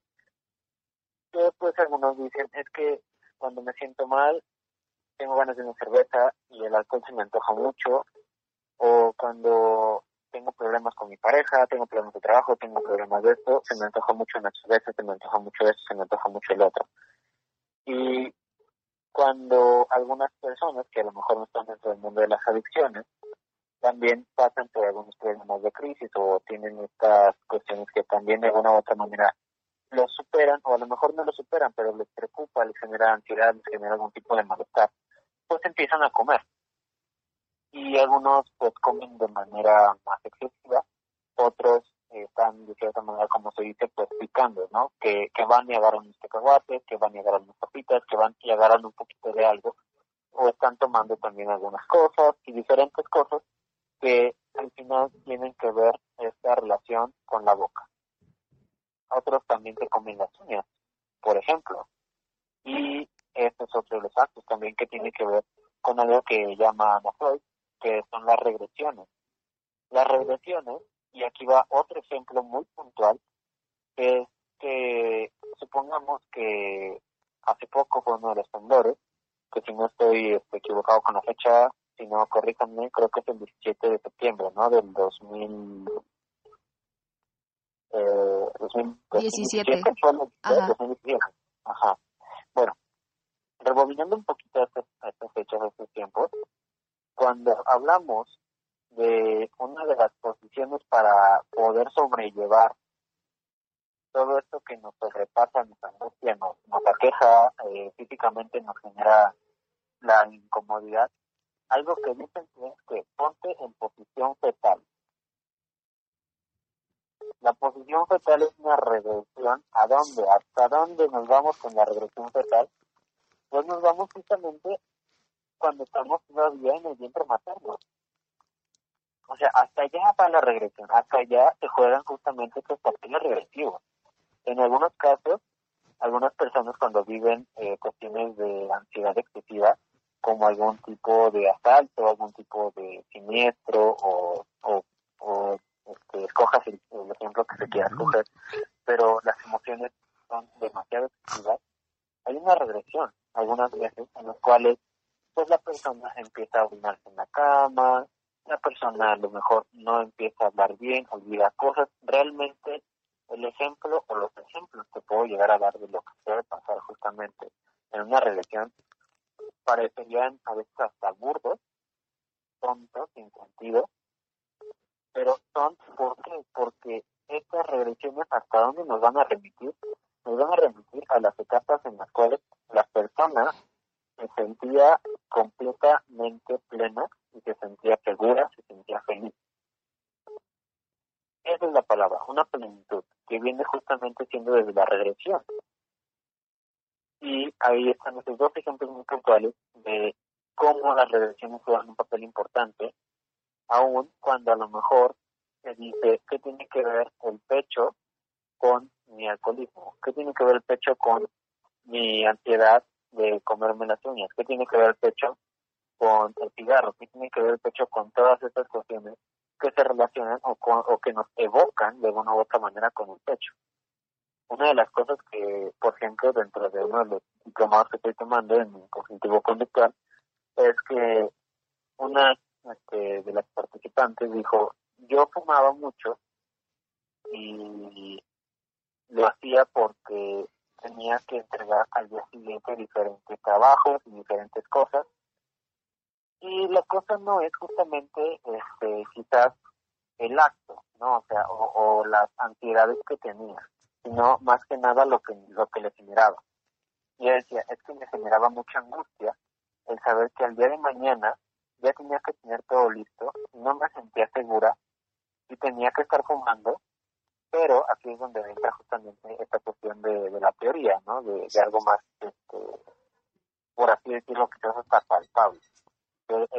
que pues algunos dicen es que cuando me siento mal tengo ganas de una cerveza y el alcohol se me antoja mucho o cuando tengo problemas con mi pareja, tengo problemas de trabajo, tengo problemas de esto, se me antoja mucho una cerveza, se me antoja mucho eso, se me antoja mucho el otro. Y cuando algunas personas que a lo mejor no están dentro del mundo de las adicciones también pasan por algunos problemas de crisis o tienen estas cuestiones que también de alguna u otra manera los superan o a lo mejor no lo superan, pero les preocupa, les genera ansiedad, les genera algún tipo de malestar, pues empiezan a comer. Y algunos pues comen de manera más excesiva, otros están de cierta manera, como se dice, pues ¿no? Que, que van y agarran unos cacahuates, que van y agarran unas papitas, que van y agarran un poquito de algo, o están tomando también algunas cosas y diferentes cosas que al final tienen que ver esta relación con la boca. Otros también se comen las uñas, por ejemplo. Y este es otro los actos también que tiene que ver con algo que llama Ana Freud, que son las regresiones. Las regresiones, y aquí va otro ejemplo muy puntual, es que supongamos que hace poco fue uno de los temblores, que si no estoy este, equivocado con la fecha, si no, corríjanme, creo que es el 17 de septiembre, ¿no? Del 2000... Eh, 2017. Ajá. 2017. Ajá. Bueno, rebobinando un poquito a estas, a estas fechas, a estos tiempos, cuando hablamos de una de las posiciones para poder sobrellevar todo esto que nos sobrepasa, nos angustia, nos, nos aqueja, eh, físicamente nos genera la incomodidad, algo que dicen es que ponte en posición fetal. La posición fetal es una regresión. ¿A dónde? ¿Hasta dónde nos vamos con la regresión fetal? Pues nos vamos justamente cuando estamos todavía en el vientre materno. O sea, hasta allá va la regresión. Hasta allá se juegan justamente estos papeles regresivos. En algunos casos, algunas personas cuando viven eh, cuestiones de ansiedad excesiva, como algún tipo de asalto, algún tipo de siniestro o, o, o este, escojas el, el, ejemplo que se quiera escoger, pero las emociones son demasiado excesivas, hay una regresión algunas veces en las cuales pues la persona empieza a orinarse en la cama, la persona a lo mejor no empieza a hablar bien, olvida cosas, realmente el ejemplo o los ejemplos que puedo llegar a dar de lo que puede pasar justamente en una regresión parecerían a veces hasta burdos, tontos, sin sentido, pero son, ¿por? Porque estas regresiones hasta dónde nos van a remitir, nos van a remitir a las etapas en las cuales la persona se sentía completamente plena y se sentía segura, se sentía feliz. palabra, una plenitud, que viene justamente siendo desde la regresión. Y ahí están esos dos ejemplos muy puntuales de cómo las regresiones juegan un papel importante, aun cuando a lo mejor se dice qué tiene que ver el pecho con mi alcoholismo, qué tiene que ver el pecho con mi ansiedad de comerme las uñas, qué tiene que ver el pecho con el cigarro, qué tiene que ver el pecho con todas estas cuestiones que se relacionan o, o que nos evocan de una u otra manera con el pecho. Una de las cosas que, por ejemplo, dentro de uno de los diplomados que estoy tomando en cognitivo conductual, es que una este, de las participantes dijo, yo fumaba mucho y lo hacía porque tenía que entregar al día siguiente diferentes trabajos y diferentes cosas. Y la cosa no es justamente este, quizás el acto, ¿no? O sea, o, las ansiedades que tenía, sino más que nada lo que, lo que le generaba. Y ella decía, es que me generaba mucha angustia el saber que al día de mañana ya tenía que tener todo listo, no me sentía segura y tenía que estar fumando pero aquí es donde entra justamente esta cuestión de, la teoría, ¿no? De, algo más, este, por así decirlo, que quizás hasta palpable.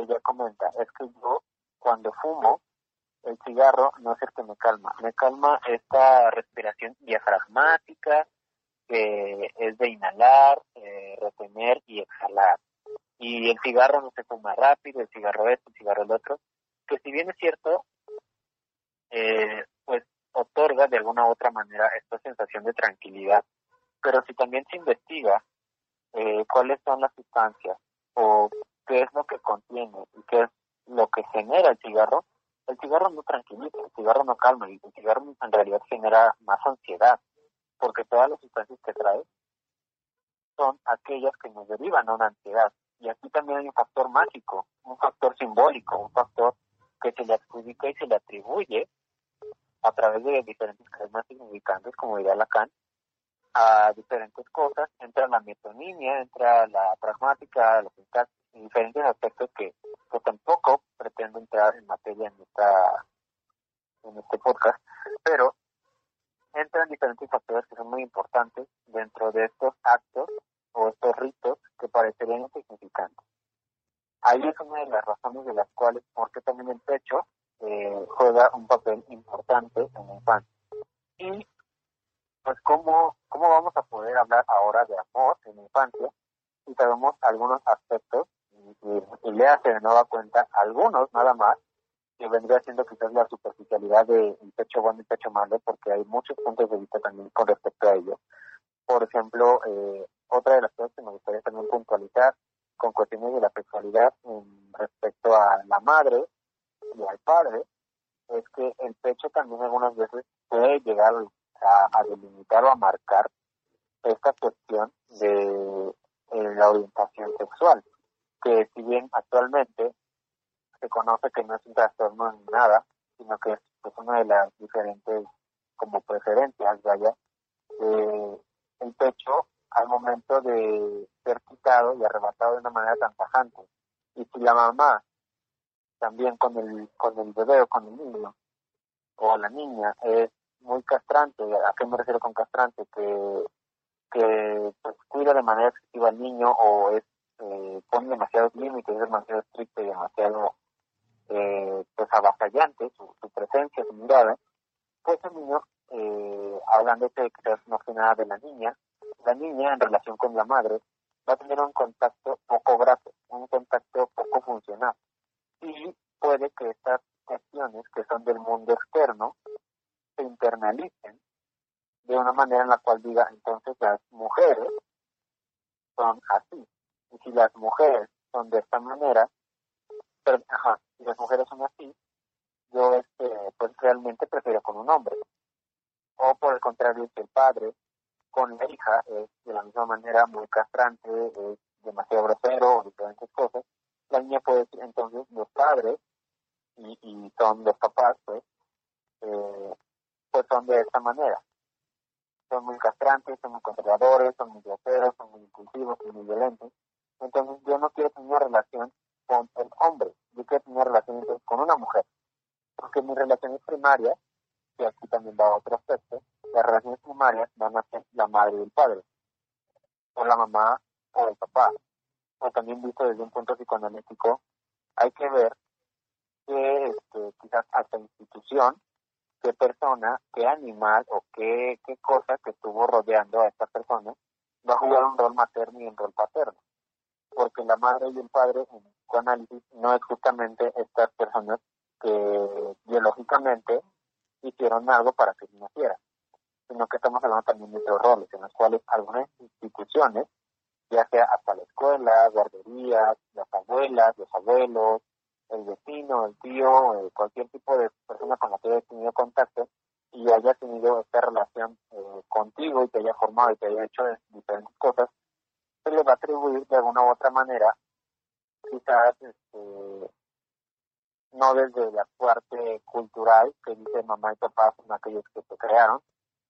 Ella comenta, es que yo cuando fumo, el cigarro no es el que me calma, me calma esta respiración diafragmática, que es de inhalar, eh, retener y exhalar. Y el cigarro no se fuma rápido, el cigarro este, el cigarro el otro, que si bien es cierto, eh, pues otorga de alguna u otra manera esta sensación de tranquilidad, pero si también se investiga eh, cuáles son las sustancias o qué es lo que contiene y qué es lo que genera el cigarro, el cigarro no tranquiliza, el cigarro no calma y el cigarro en realidad genera más ansiedad, porque todas las sustancias que trae son aquellas que nos derivan a una ansiedad. Y aquí también hay un factor mágico, un factor simbólico, un factor que se le adjudica y se le atribuye a través de diferentes cadenas significantes, como diría Lacan, a diferentes cosas, entra la metonimia, entra la pragmática, los y diferentes aspectos que pues, tampoco pretendo entrar en materia en esta en este podcast, pero entran diferentes factores que son muy importantes dentro de estos actos o estos ritos que parecerían insignificantes. Ahí es una de las razones de las cuales, porque también el pecho eh, juega un papel importante en la infancia. Y pues cómo, cómo vamos a poder hablar ahora de amor en la infancia si sabemos algunos aspectos y, le hace de nueva cuenta algunos nada más que vendría siendo quizás la superficialidad de el pecho bueno y pecho malo porque hay muchos puntos de vista también con respecto a ello. Por ejemplo, eh, otra de las cosas que me gustaría también puntualizar con cuestiones de la sexualidad respecto a la madre y al padre es que el pecho también algunas veces puede llegar a, delimitar o a marcar esta cuestión de eh, la orientación sexual, que si bien actualmente se conoce que no es un trastorno ni nada, sino que es pues, una de las diferentes como preferencias, vaya, eh, el pecho al momento de ser quitado y arrebatado de una manera tan tajante. Y si la mamá también con el, con el bebé o con el niño o la niña es muy castrante. ¿A qué me refiero con castrante? Que, que pues, cuida de manera excesiva al niño o es eh, pone demasiados límites, es demasiado estricto y demasiado eh, pues avasallante su, presencia, su mirada, pues el niño, eh, hablando de quizás más que nada de la niña, la niña en relación con la madre va a tener un contacto poco grato, un contacto poco funcional. Y puede que estas cuestiones que son del mundo externo se internalicen de una manera en la cual diga entonces las mujeres son así y si las mujeres son de esta manera ajá, si las mujeres son así yo este pues realmente prefiero con un hombre o por el contrario si el padre con la hija es de la misma manera muy castrante es demasiado grosero o diferentes cosas la niña puede decir, entonces los padres, y, y son los papás, pues, eh, pues son de esta manera. Son muy castrantes, son muy conservadores, son muy groseros, son muy impulsivos, son muy violentos. Entonces yo no quiero tener una relación con el hombre, yo quiero tener una relación con una mujer. Porque mi relación es primaria, y aquí también primarias van a ser la madre y el padre, o la mamá o el papá. O también visto desde un punto psicoanalítico, hay que ver qué este, quizás hasta institución, qué persona, qué animal o qué, qué cosa que estuvo rodeando a esta persona va a jugar un rol materno y un rol paterno. Porque la madre y el padre en psicoanálisis no es justamente estas personas que biológicamente hicieron algo para que naciera, sino que estamos hablando también de otros roles en los cuales algunas instituciones, ya sea hasta la escuela, guarderías, las abuelas, los abuelos, el vecino, el tío, eh, cualquier tipo de persona con la que haya tenido contacto y haya tenido esta relación eh, contigo y te haya formado y te haya hecho diferentes cosas, se le va a atribuir de alguna u otra manera, quizás este, no desde la parte cultural que dice mamá y papá son aquellos que te crearon,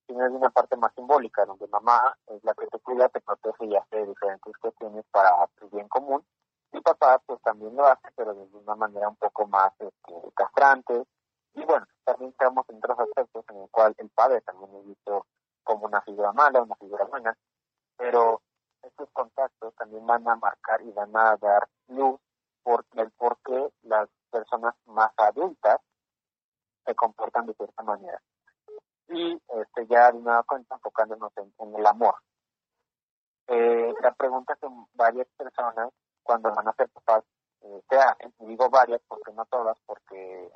sino desde una parte más simbólica, donde mamá es la que te cuida, te protege y hace diferentes cuestiones para tu bien común, y papá pues también lo hace, pero de una manera un poco más este, castrante, y bueno, también estamos en otros aspectos en el cual el padre también es visto como una figura mala, una figura buena, pero estos contactos también van a marcar y van a dar luz por el por qué las personas más adultas se comportan de cierta manera. Y este, ya de una cuenta enfocándonos en, el amor. Eh, la pregunta que varias personas cuando van a ser papás eh, se hacen, y digo varias porque no todas, porque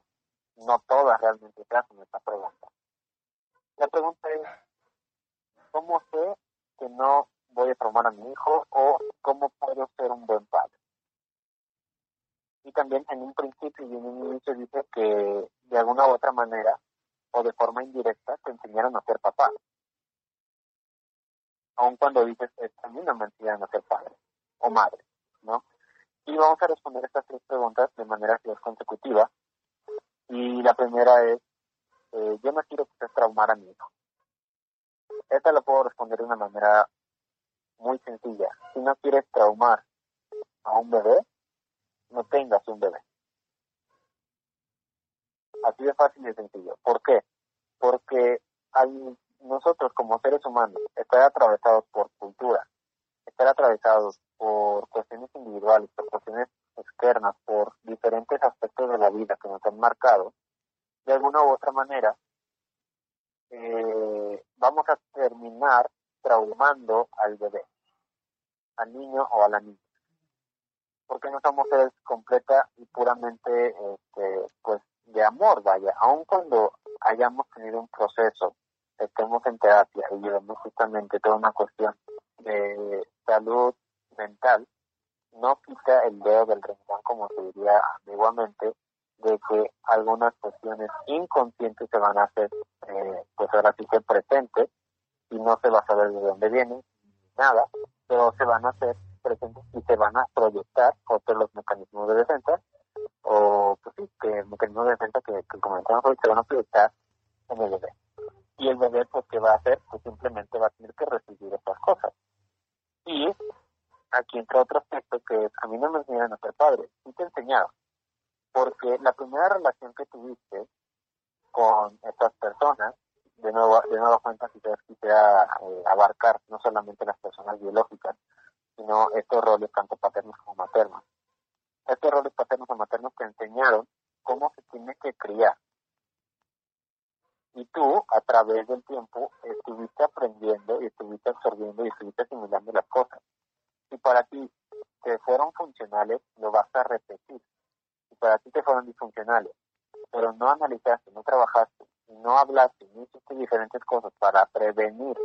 no todas realmente se hacen esta pregunta. La pregunta es, ¿cómo sé que no voy a traumar a mi hijo o cómo puedo ser un buen padre? Y también en un principio y en un inicio dice que de alguna u otra manera o de forma indirecta te enseñaron a ser papá. Aun cuando dices, es también una mentira a ser padre o madre, ¿no? Y vamos a responder estas tres preguntas de manera consecutiva. Y la primera es, eh, yo no quiero que traumar a mi hijo. Esta lo puedo responder de una manera muy sencilla. Si no quieres traumar a un bebé, no tengas un bebé. Así de fácil y sencillo. ¿Por qué? Porque hay, nosotros como seres humanos, estar atravesados por cultura, estar atravesados por cuestiones individuales, por cuestiones externas, por diferentes aspectos de la vida que nos han marcado, de alguna u otra manera, eh, vamos a terminar traumando al bebé, al niño o a la niña. Porque no somos seres completa y puramente este, pues de amor, vaya, aun cuando hayamos tenido un proceso, estemos en terapia y llevamos justamente toda una cuestión de salud mental, no quita el dedo del renglón, como se diría antiguamente, de que algunas cuestiones inconscientes se van a hacer, eh, pues ahora sí que presentes, y no se va a saber de dónde vienen, nada, pero se van a hacer presentes y se van a proyectar otros los mecanismos de defensa o pues sí, que mecanismos de defensa que, que comentamos hoy se van a proyectar en el bebé. Y el bebé pues qué va a hacer, pues simplemente va a tener que recibir estas cosas. Y aquí entra otro aspecto que a mí no me enseñaron a ser padre, sí te enseñaron. Porque la primera relación que tuviste con estas personas, de nuevo, de nuevo cuenta quizás quisiera eh, abarcar no solamente las personas biológicas, sino estos roles tanto paternos como maternos. Estos roles paternos o maternos te enseñaron cómo se tiene que criar. Y tú, a través del tiempo, estuviste aprendiendo y estuviste absorbiendo y estuviste asimilando las cosas. Si para ti te fueron funcionales, lo vas a repetir. Si para ti te fueron disfuncionales, pero no analizaste, no trabajaste, no hablaste, no hiciste diferentes cosas para prevenir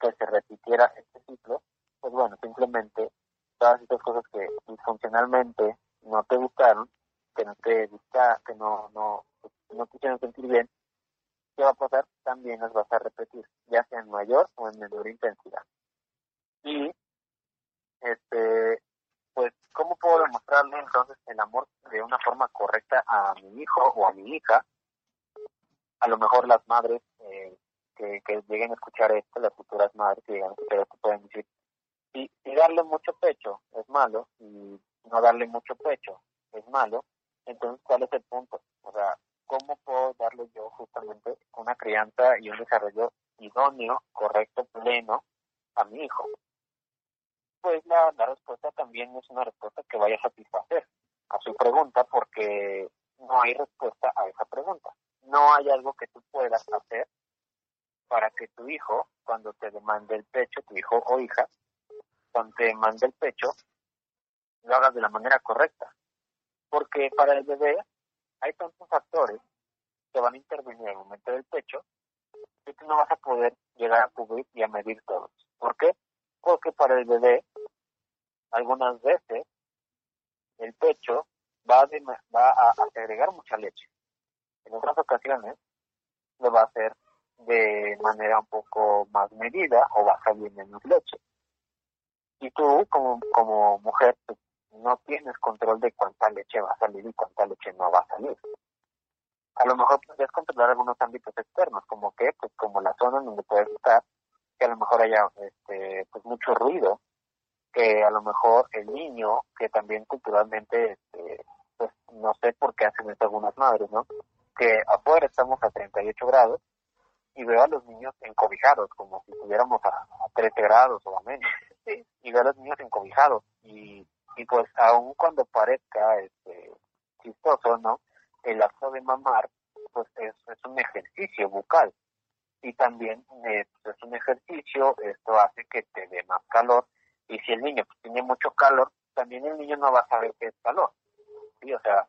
que se repitiera este ciclo, pues bueno, simplemente todas estas cosas que disfuncionalmente no te gustaron, que no te gusta, que no, no, no te hicieron sentir bien, ¿qué va a pasar? También las vas a repetir, ya sea en mayor o en menor intensidad. Y, este, pues, ¿cómo puedo demostrarle entonces el amor de una forma correcta a mi hijo o a mi hija? A lo mejor las madres eh, que, lleguen a escuchar esto, las futuras madres que lleguen a escuchar esto, pueden decir, si, darle mucho pecho es malo y no darle mucho pecho es malo, entonces ¿cuál es el punto? O sea, ¿cómo puedo darle yo justamente una crianza y un desarrollo idóneo, correcto, pleno a mi hijo? Pues la, la respuesta también es una respuesta que vaya a satisfacer a su pregunta porque no hay respuesta a esa pregunta. No hay algo que tú puedas hacer para que tu hijo, cuando te demande el pecho, tu hijo o hija, cuando te demande el pecho, lo hagas de la manera correcta. Porque para el bebé hay tantos factores que van a intervenir en el momento del pecho que tú no vas a poder llegar a cubrir y a medir todos. ¿Por qué? Porque para el bebé, algunas veces, el pecho va a, va a agregar mucha leche. En otras ocasiones, lo va a hacer de manera un poco más medida o va a salir menos leche. Y tú, como, como mujer, no tienes control de cuánta leche va a salir y cuánta leche no va a salir. A lo mejor puedes controlar algunos ámbitos externos, como que, pues como la zona en donde puedes estar, que a lo mejor haya este, pues mucho ruido, que a lo mejor el niño, que también culturalmente, este, pues no sé por qué hacen esto algunas madres, ¿no? Que afuera estamos a 38 grados y veo a los niños encobijados, como si estuviéramos a, a 13 grados o a menos. Y veo a los niños encobijados y y pues aun cuando parezca este, chistoso, ¿no? El acto de mamar, pues es, es un ejercicio bucal y también eh, pues, es un ejercicio, esto hace que te dé más calor y si el niño pues, tiene mucho calor, también el niño no va a saber qué es calor, ¿sí? O sea,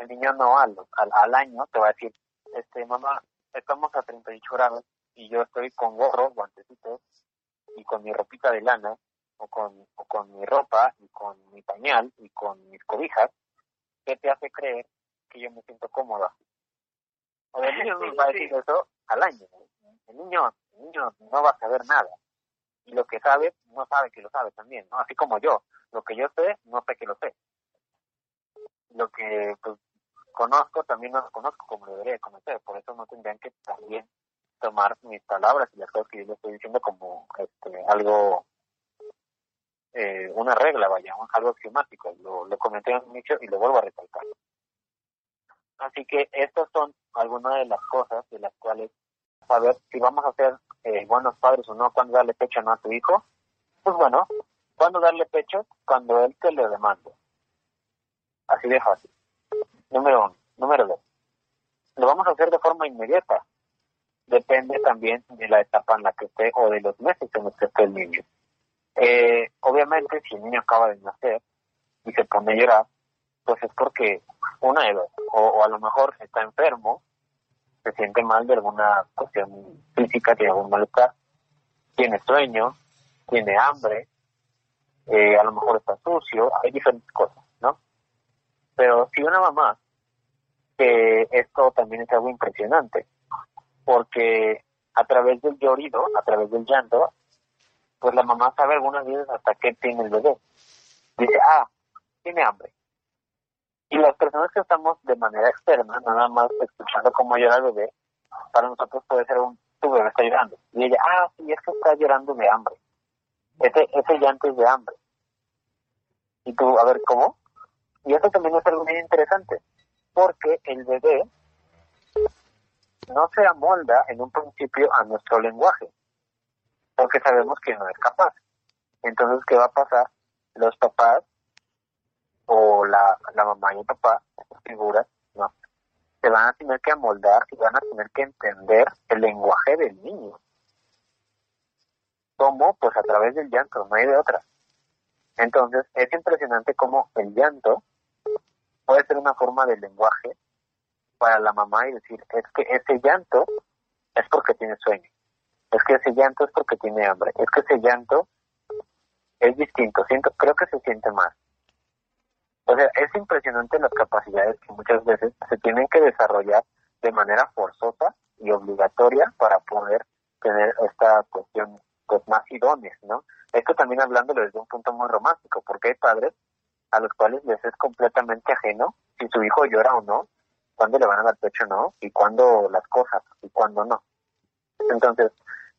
el niño no al, al, al año te va a decir, este mamá, estamos a 38 grados y yo estoy con gorro, guantecitos y con mi ropita de lana o con, o con mi ropa y con mi pañal y con mis cobijas, ¿qué te hace creer que yo me siento cómoda? O el niño no va a decir eso al año. El niño, el niño no va a saber nada. Y lo que sabe, no sabe que lo sabe también, ¿no? Así como yo. Lo que yo sé, no sé que lo sé. Lo que pues, conozco, también no lo conozco como debería conocer. Por eso no tendrían que también tomar mis palabras y las cosas que yo le estoy diciendo como este, algo eh, una regla, vaya, algo axiomático. Lo, comenté mucho y lo vuelvo a recalcar. Así que estas son algunas de las cosas de las cuales saber si vamos a ser eh, buenos padres o no, cuando darle pecho no a tu hijo. Pues bueno, cuando darle pecho, cuando él te lo demande. Así de fácil. Número uno. Número dos. Lo vamos a hacer de forma inmediata. Depende también de la etapa en la que esté o de los meses en los que esté el niño. Eh, obviamente, si el niño acaba de nacer y se pone a llorar, pues es porque una de dos, o, a lo mejor está enfermo, se siente mal de alguna cuestión física, tiene algún malestar, tiene sueño, tiene hambre, eh, a lo mejor está sucio, hay diferentes cosas. Pero si una mamá, que esto también es algo impresionante, porque a través del llorido, a través del llanto, pues la mamá sabe algunas veces hasta qué tiene el bebé. Dice, ah, tiene hambre. Y las personas que estamos de manera externa, nada más escuchando cómo llora el bebé, para nosotros puede ser un, tu bebé está llorando. Y ella, ah, sí, es que está llorando de hambre. Ese, ese llanto es de hambre. Y tú, a ver, ¿cómo? Y eso también es algo muy interesante, porque el bebé no se amolda en un principio a nuestro lenguaje porque sabemos que no es capaz. Entonces, ¿qué va a pasar? Los papás o la, la mamá y el papá, esas figuras, no, se van a tener que amoldar y van a tener que entender el lenguaje del niño. ¿Cómo? Pues a través del llanto, no hay de otra. Entonces, es impresionante cómo el llanto puede ser una forma de lenguaje para la mamá y decir, es que ese llanto es porque tiene sueño es que ese llanto es porque tiene hambre, es que ese llanto es distinto, siento, creo que se siente más. O sea, es impresionante las capacidades que muchas veces se tienen que desarrollar de manera forzosa y obligatoria para poder tener esta cuestión pues más idónea, ¿no? Esto también hablándolo desde un punto muy romántico, porque hay padres a los cuales les es completamente ajeno si su hijo llora o no, cuándo le van a dar pecho o no, y cuándo las cosas, y cuándo no. Entonces,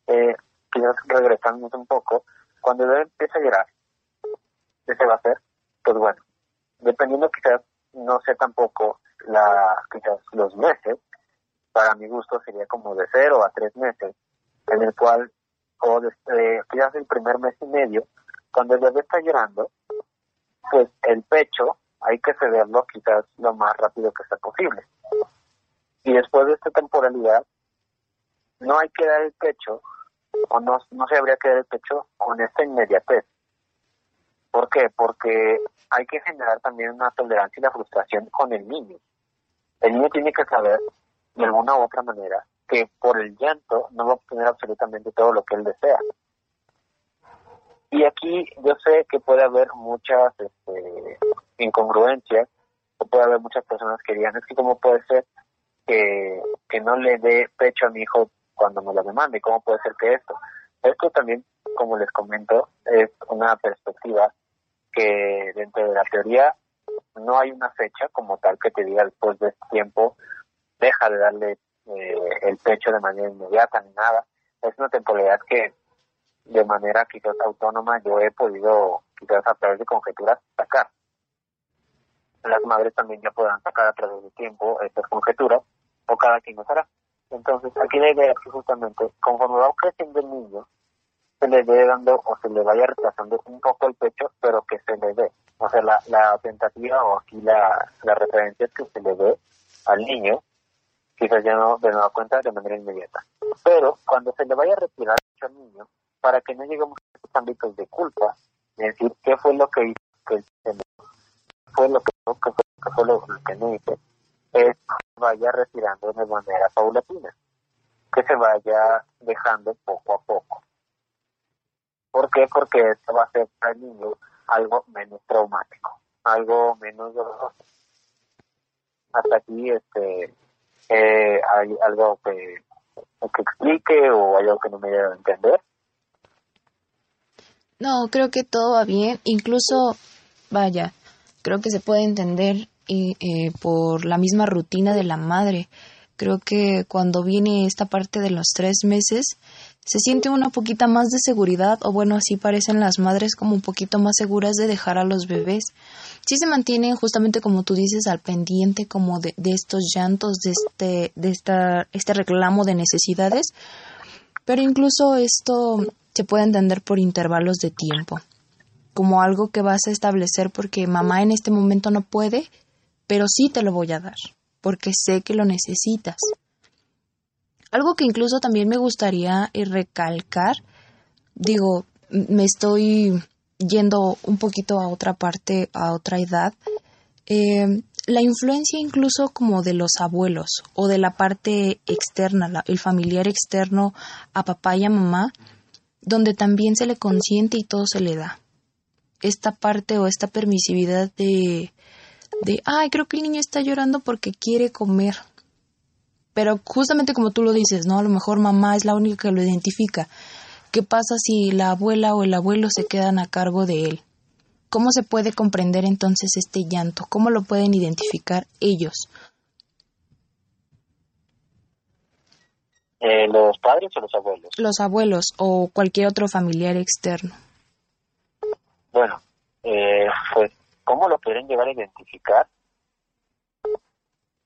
eh, quizás regresamos un poco, cuando el bebé empieza a llorar, ¿qué se va a hacer? Pues bueno, dependiendo quizás, no sé tampoco, la, quizás los meses, para mi gusto sería como de cero a tres meses, en el cual, o desde quizás el primer mes y medio, cuando el bebé está llorando, pues el pecho hay que cederlo quizás lo más rápido que sea posible. Y después de esta temporalidad, no hay que dar el pecho, o no, no se habría que dar el pecho con esta inmediatez. ¿Por qué? Porque hay que generar también una tolerancia y la frustración con el niño. El niño tiene que saber, de alguna u otra manera, que por el llanto no va a obtener absolutamente todo lo que él desea. Y aquí yo sé que puede haber muchas este, incongruencias, o puede haber muchas personas que digan, es que cómo puede ser que, que no le dé pecho a mi hijo cuando me lo demande, cómo puede ser que esto. Esto también, como les comento, es una perspectiva que dentro de la teoría no hay una fecha como tal que te diga después de este tiempo deja de darle eh, el pecho de manera inmediata ni nada. Es una temporalidad que de manera quizás autónoma yo he podido quizás a través de conjeturas sacar. Las madres también ya podrán sacar a través del tiempo estas conjeturas o cada quien lo hará. Entonces aquí la idea es que justamente conforme va creciendo el niño se le dé dando o se le vaya retrasando un poco el pecho, pero que se le dé. O sea, la, la tentativa o aquí la, la referencia es que se le dé al niño, quizás ya no de nueva cuenta de manera inmediata. Pero cuando se le vaya a retirar al niño, para que no lleguemos a estos ámbitos de culpa, es decir, qué fue lo que hizo, que fue lo que, que fue, que fue lo, que hice, es que vaya retirando de manera paulatina, que se vaya dejando poco a poco. ¿Por qué? Porque esto va a ser para el niño algo menos traumático, algo menos doloroso. Hasta aquí este eh, hay algo que, que explique o hay algo que no me debe entender. No, creo que todo va bien. Incluso, vaya, creo que se puede entender eh, por la misma rutina de la madre. Creo que cuando viene esta parte de los tres meses, se siente una poquita más de seguridad, o bueno, así parecen las madres como un poquito más seguras de dejar a los bebés. Sí se mantienen justamente como tú dices al pendiente como de, de estos llantos, de este, de esta, este reclamo de necesidades, pero incluso esto se puede entender por intervalos de tiempo, como algo que vas a establecer porque mamá en este momento no puede, pero sí te lo voy a dar, porque sé que lo necesitas. Algo que incluso también me gustaría eh, recalcar, digo, me estoy yendo un poquito a otra parte, a otra edad, eh, la influencia incluso como de los abuelos o de la parte externa, el familiar externo a papá y a mamá, donde también se le consiente y todo se le da. Esta parte o esta permisividad de, de, ay, creo que el niño está llorando porque quiere comer. Pero justamente como tú lo dices, ¿no? A lo mejor mamá es la única que lo identifica. ¿Qué pasa si la abuela o el abuelo se quedan a cargo de él? ¿Cómo se puede comprender entonces este llanto? ¿Cómo lo pueden identificar ellos? Eh, ¿Los padres o los abuelos? Los abuelos o cualquier otro familiar externo. Bueno, eh, pues, ¿cómo lo pueden llegar a identificar?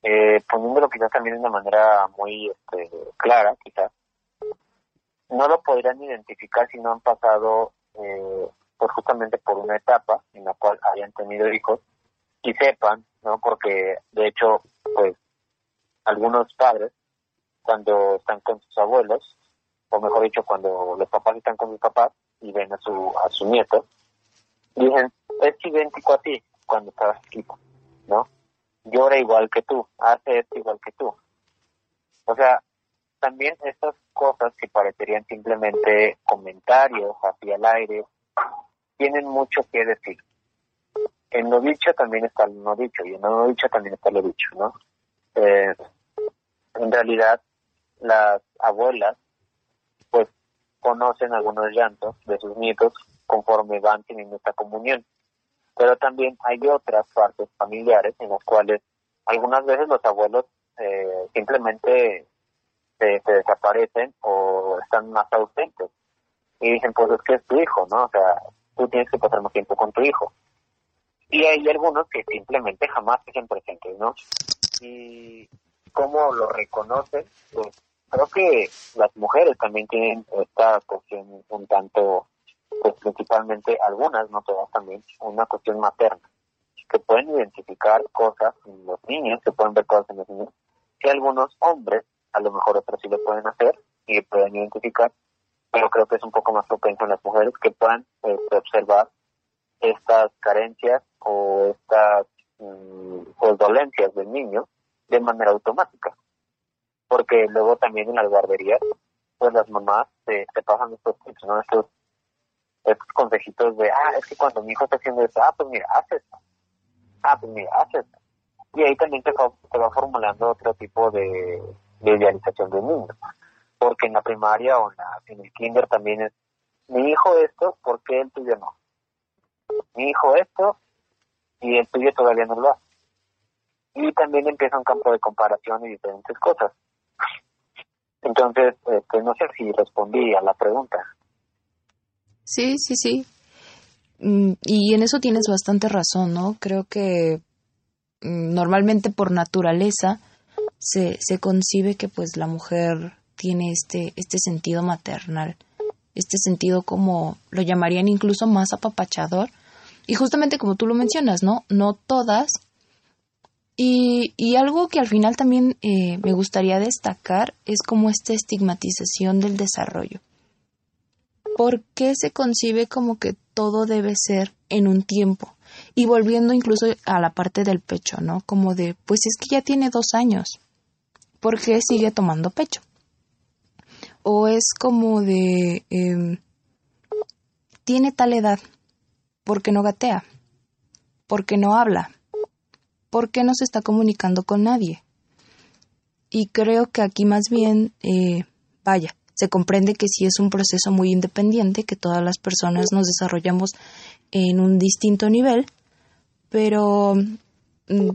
Eh, poniéndolo quizás también de una manera muy este, clara, quizás. No lo podrían identificar si no han pasado eh, pues justamente por una etapa en la cual hayan tenido hijos y sepan, ¿no? Porque de hecho, pues algunos padres cuando están con sus abuelos, o mejor dicho, cuando los papás están con sus papás y ven a su a su nieto, dicen, es idéntico a ti cuando estabas chiquito, ¿no? Llora igual que tú, hace esto igual que tú. O sea, también estas cosas que parecerían simplemente comentarios hacia el aire, tienen mucho que decir. En lo dicho también está lo no dicho y en lo no dicho también está lo dicho, ¿no? Eh, en realidad, las abuelas, pues, conocen algunos llantos de sus nietos conforme van teniendo esta comunión. Pero también hay otras partes familiares en las cuales algunas veces los abuelos eh, simplemente se, desaparecen o están más ausentes. Y dicen, pues es que es tu hijo, ¿no? O sea, tú tienes que pasar más tiempo con tu hijo. Y hay algunos que simplemente jamás hacen presentes, ¿no? Y cómo lo reconocen, pues creo que las mujeres también tienen esta cuestión un tanto, pues principalmente algunas, no todas también, una cuestión materna, que pueden identificar cosas en los niños, que pueden ver cosas en los niños, que algunos hombres, a lo mejor otros sí lo pueden hacer y pueden identificar, pero creo que es un poco más propenso en las mujeres que puedan este, observar estas carencias o estas mm, dolencias del niño de manera automática. Porque luego también en las guarderías, pues las mamás se, pasan estos ¿no? Estos, estos consejitos de, ah, es que cuando mi hijo está haciendo esto, ah, pues mira, haces Ah, pues mira, haces Y ahí también te, te va formulando otro tipo de, idealización del niño. Porque en la primaria o en, en el kinder también es, mi hijo esto, ¿por qué el tuyo no? Mi hijo esto, y el tuyo todavía no lo hace. Y también empieza un campo de comparación y diferentes cosas. Entonces, este, no sé si respondí a la pregunta. Sí, sí, sí. Mm, y en eso tienes bastante razón, ¿no? Creo que mm, normalmente por naturaleza se, se concibe que pues la mujer tiene este, este sentido maternal, este sentido como lo llamarían incluso más apapachador. Y justamente como tú lo mencionas, ¿no? No todas. Y, y algo que al final también eh, me gustaría destacar es como esta estigmatización del desarrollo. ¿Por qué se concibe como que todo debe ser en un tiempo? Y volviendo incluso a la parte del pecho, ¿no? Como de, pues es que ya tiene dos años. ¿Por qué sigue tomando pecho? O es como de, em, tiene tal edad, ¿por qué no gatea? ¿Por qué no habla? ¿Por qué no se está comunicando con nadie? Y creo que aquí más bien, eh, vaya, se comprende que sí es un proceso muy independiente, que todas las personas nos desarrollamos en un distinto nivel, pero mm,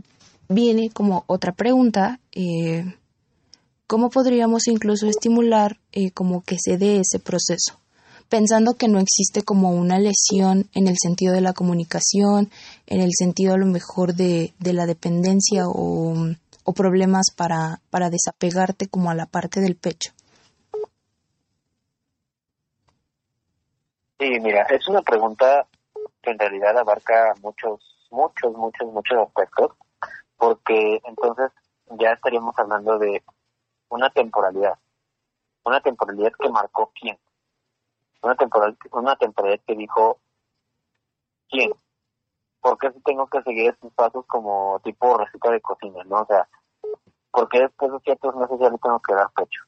viene como otra pregunta, eh, ¿cómo podríamos incluso estimular eh, como que se dé ese proceso? Pensando que no existe como una lesión en el sentido de la comunicación, en el sentido a lo mejor de, la dependencia o, o problemas para, para desapegarte como a la parte del pecho. Sí, mira, es una pregunta que en realidad abarca muchos, muchos, muchos, muchos aspectos, porque entonces ya estaríamos hablando de una temporalidad, una temporalidad que marcó quién, una temporalidad, una temporalidad que dijo quién, porque si tengo que seguir estos pasos como tipo receta de cocina, ¿no? O sea, porque después de ciertos meses ya le tengo que dar pecho.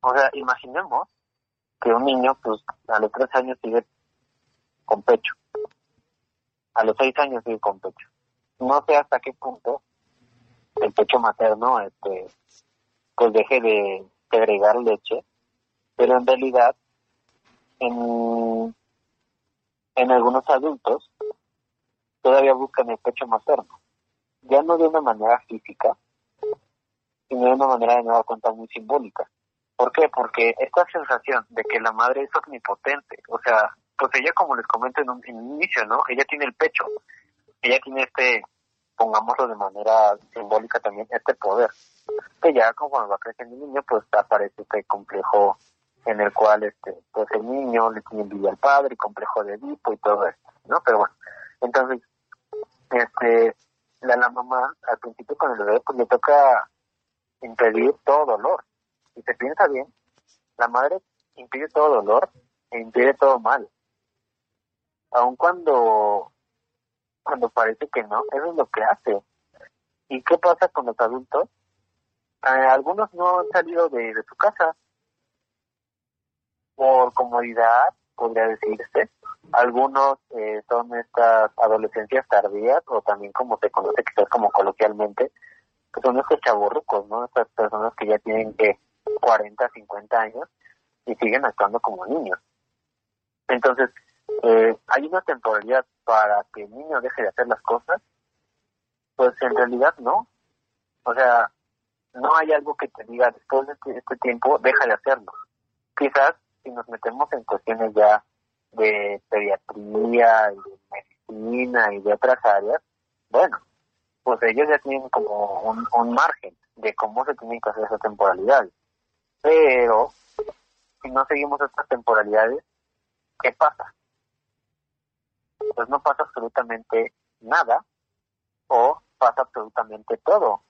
O sea, imaginemos que un niño, pues a los tres años sigue con pecho, a los seis años sigue con pecho. No sé hasta qué punto el pecho materno, este, pues deje de agregar leche, pero en realidad, en, en algunos adultos, todavía buscan el pecho materno. Ya no de una manera física, sino de una manera de nueva cuenta muy simbólica. ¿Por qué? Porque esta sensación de que la madre es omnipotente, o sea, pues ella, como les comento en un, inicio, ¿no? Ella tiene el pecho, ella tiene este, pongámoslo de manera simbólica también, este poder, que ya conforme va creciendo el niño, pues aparece este complejo en el cual, este, pues el niño le tiene envidia al padre, y complejo de Edipo y todo esto, ¿no? Pero bueno, entonces, este, la, la mamá, al principio con el bebé, pues le toca impedir todo dolor, si se piensa bien, la madre impide todo dolor e impide todo mal. Aun cuando, cuando parece que no, eso es lo que hace. ¿Y qué pasa con los adultos? Eh, algunos no han salido de, su casa por comodidad, podría decirse. Algunos eh, son estas adolescencias tardías o también como se conoce quizás como coloquialmente, que son estos chaburrucos, ¿no? Estas personas que ya tienen que 40, 50 años y siguen actuando como niños. Entonces, eh, ¿hay una temporalidad para que el niño deje de hacer las cosas? Pues en realidad no. O sea, no hay algo que te diga después de este, este tiempo, deja de hacerlo. Quizás si nos metemos en cuestiones ya de pediatría de medicina y de otras áreas, bueno, pues ellos ya tienen como un, un margen de cómo se tienen que hacer esas temporalidades. Pero si no seguimos estas temporalidades, ¿qué pasa? Pues no pasa absolutamente nada o pasa absolutamente todo.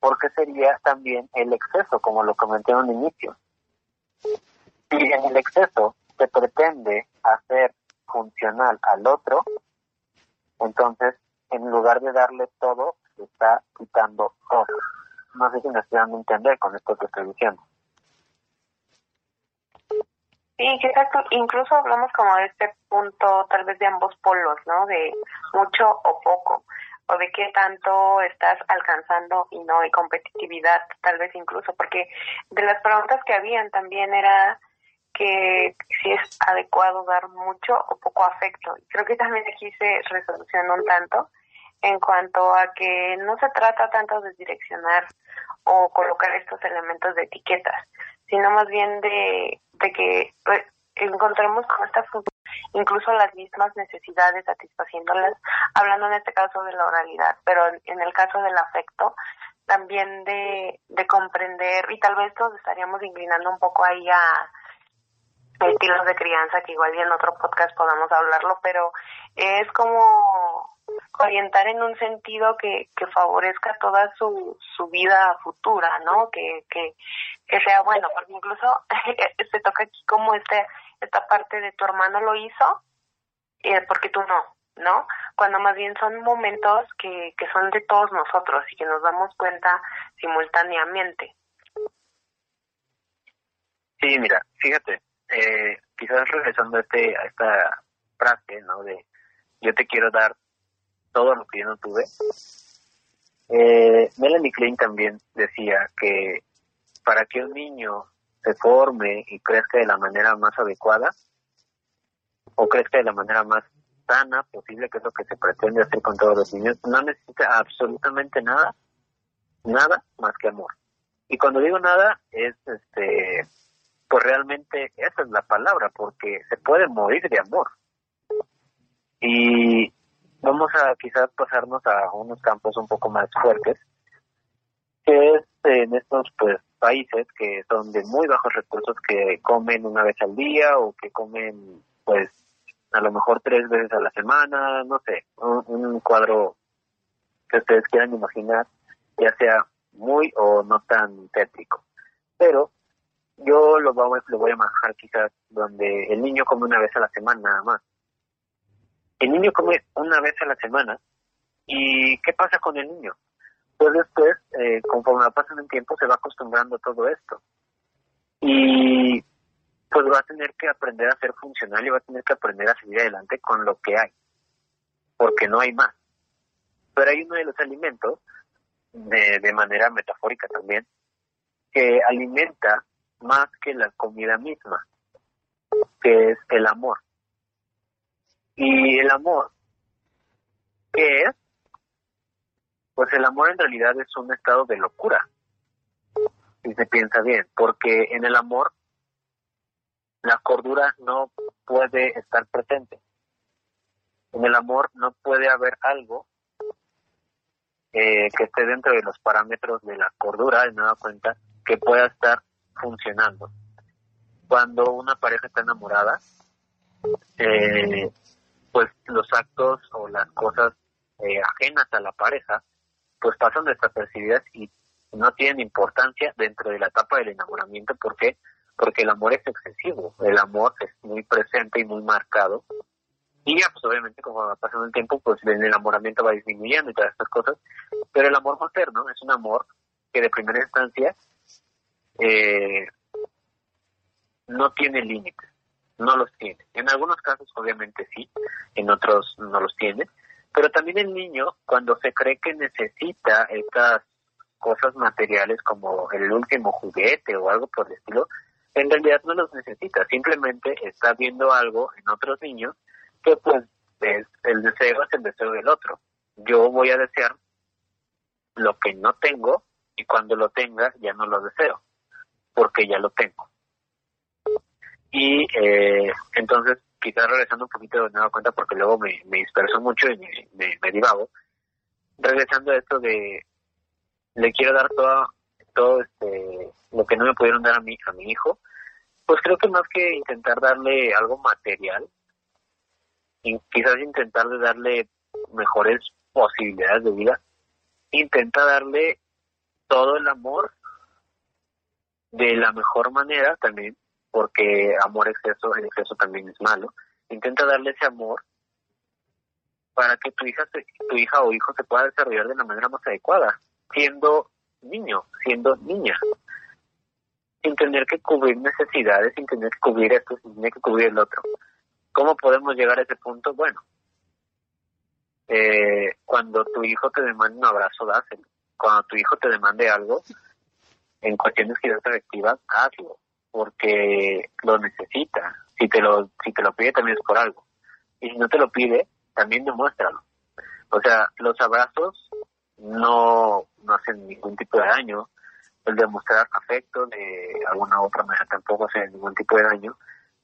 Porque sería también el exceso, como lo comenté en un inicio. Si en el exceso se pretende hacer funcional al otro, entonces en lugar de darle todo, se está quitando todo. No sé si me entender con esto que estoy diciendo. Sí, exacto. Incluso hablamos como de este punto tal vez de ambos polos, ¿no? De mucho o poco, o de qué tanto estás alcanzando y no, y competitividad tal vez incluso, porque de las preguntas que habían también era que si es adecuado dar mucho o poco afecto. Creo que también aquí se resoluciona un tanto en cuanto a que no se trata tanto de direccionar o colocar estos elementos de etiquetas, sino más bien de, de que pues, encontremos con esta incluso las mismas necesidades satisfaciéndolas, hablando en este caso de la oralidad, pero en el caso del afecto, también de, de comprender, y tal vez todos estaríamos inclinando un poco ahí a estilos de crianza, que igual y en otro podcast podamos hablarlo, pero es como orientar en un sentido que, que favorezca toda su, su vida futura, ¿no? Que, que, que sea bueno, porque incluso se toca aquí como este, esta parte de tu hermano lo hizo, eh, porque tú no, ¿no? Cuando más bien son momentos que, que son de todos nosotros y que nos damos cuenta simultáneamente. Sí, mira, fíjate, eh, quizás regresando a, este, a esta frase, ¿no? De yo te quiero dar todo lo que yo no tuve. Eh, Melanie Klein también decía que para que un niño se forme y crezca de la manera más adecuada o crezca de la manera más sana posible, que es lo que se pretende hacer con todos los niños, no necesita absolutamente nada, nada más que amor. Y cuando digo nada, es este, pues realmente esa es la palabra, porque se puede morir de amor. Y vamos a quizás pasarnos a unos campos un poco más fuertes, que es en estos pues países que son de muy bajos recursos que comen una vez al día o que comen pues a lo mejor tres veces a la semana, no sé, un, cuadro que ustedes quieran imaginar, ya sea muy o no tan tétrico. Pero yo lo voy, lo voy a manejar quizás donde el niño come una vez a la semana nada más. El niño come una vez a la semana y ¿qué pasa con el niño? Pues después, eh, conforme pasando el tiempo, se va acostumbrando a todo esto. Y pues va a tener que aprender a ser funcional y va a tener que aprender a seguir adelante con lo que hay, porque no hay más. Pero hay uno de los alimentos, de, de manera metafórica también, que alimenta más que la comida misma, que es el amor. Y el amor, ¿qué es? Pues el amor en realidad es un estado de locura, si se piensa bien, porque en el amor la cordura no puede estar presente. En el amor no puede haber algo eh, que esté dentro de los parámetros de la cordura, de nueva cuenta, que pueda estar funcionando. Cuando una pareja está enamorada, eh, pues los actos o las cosas eh, ajenas a la pareja, pues pasan desapercibidas y no tienen importancia dentro de la etapa del enamoramiento. ¿Por qué? Porque el amor es excesivo, el amor es muy presente y muy marcado. Y ya, pues obviamente, como va pasando el tiempo, pues el enamoramiento va disminuyendo y todas estas cosas. Pero el amor materno es un amor que de primera instancia eh, no tiene límites, no los tiene. En algunos casos obviamente sí, en otros no los tiene, pero también el niño cuando se cree que necesita estas cosas materiales como el último juguete o algo por el estilo, en realidad no los necesita, simplemente está viendo algo en otros niños que pues es, el deseo es el deseo del otro. Yo voy a desear lo que no tengo y cuando lo tenga ya no lo deseo porque ya lo tengo. Y eh, entonces, quizás regresando un poquito de nueva cuenta, porque luego me, me disperso mucho y me, me, divago, regresando a esto de le quiero dar todo, todo este, lo que no me pudieron dar a mi, a mi hijo, pues creo que más que intentar darle algo material, y quizás intentar darle mejores posibilidades de vida, intenta darle todo el amor de la mejor manera también, porque amor exceso, el exceso también es malo. Intenta darle ese amor para que tu hija, tu hija o hijo se pueda desarrollar de la manera más adecuada, siendo niño, siendo niña, sin tener que cubrir necesidades, sin tener que cubrir esto, sin tener que cubrir el otro. ¿Cómo podemos llegar a ese punto? Bueno, eh, cuando tu hijo te demande un abrazo, dáselo. Cuando tu hijo te demande algo, en cuestiones quizás efectivas, hazlo, porque lo necesita. Si te lo, si te lo pide también es por algo. Y si no te lo pide, también demuéstralo. O sea, los abrazos no, no hacen ningún tipo de daño. El demostrar afecto de alguna otra manera tampoco hace ningún tipo de daño.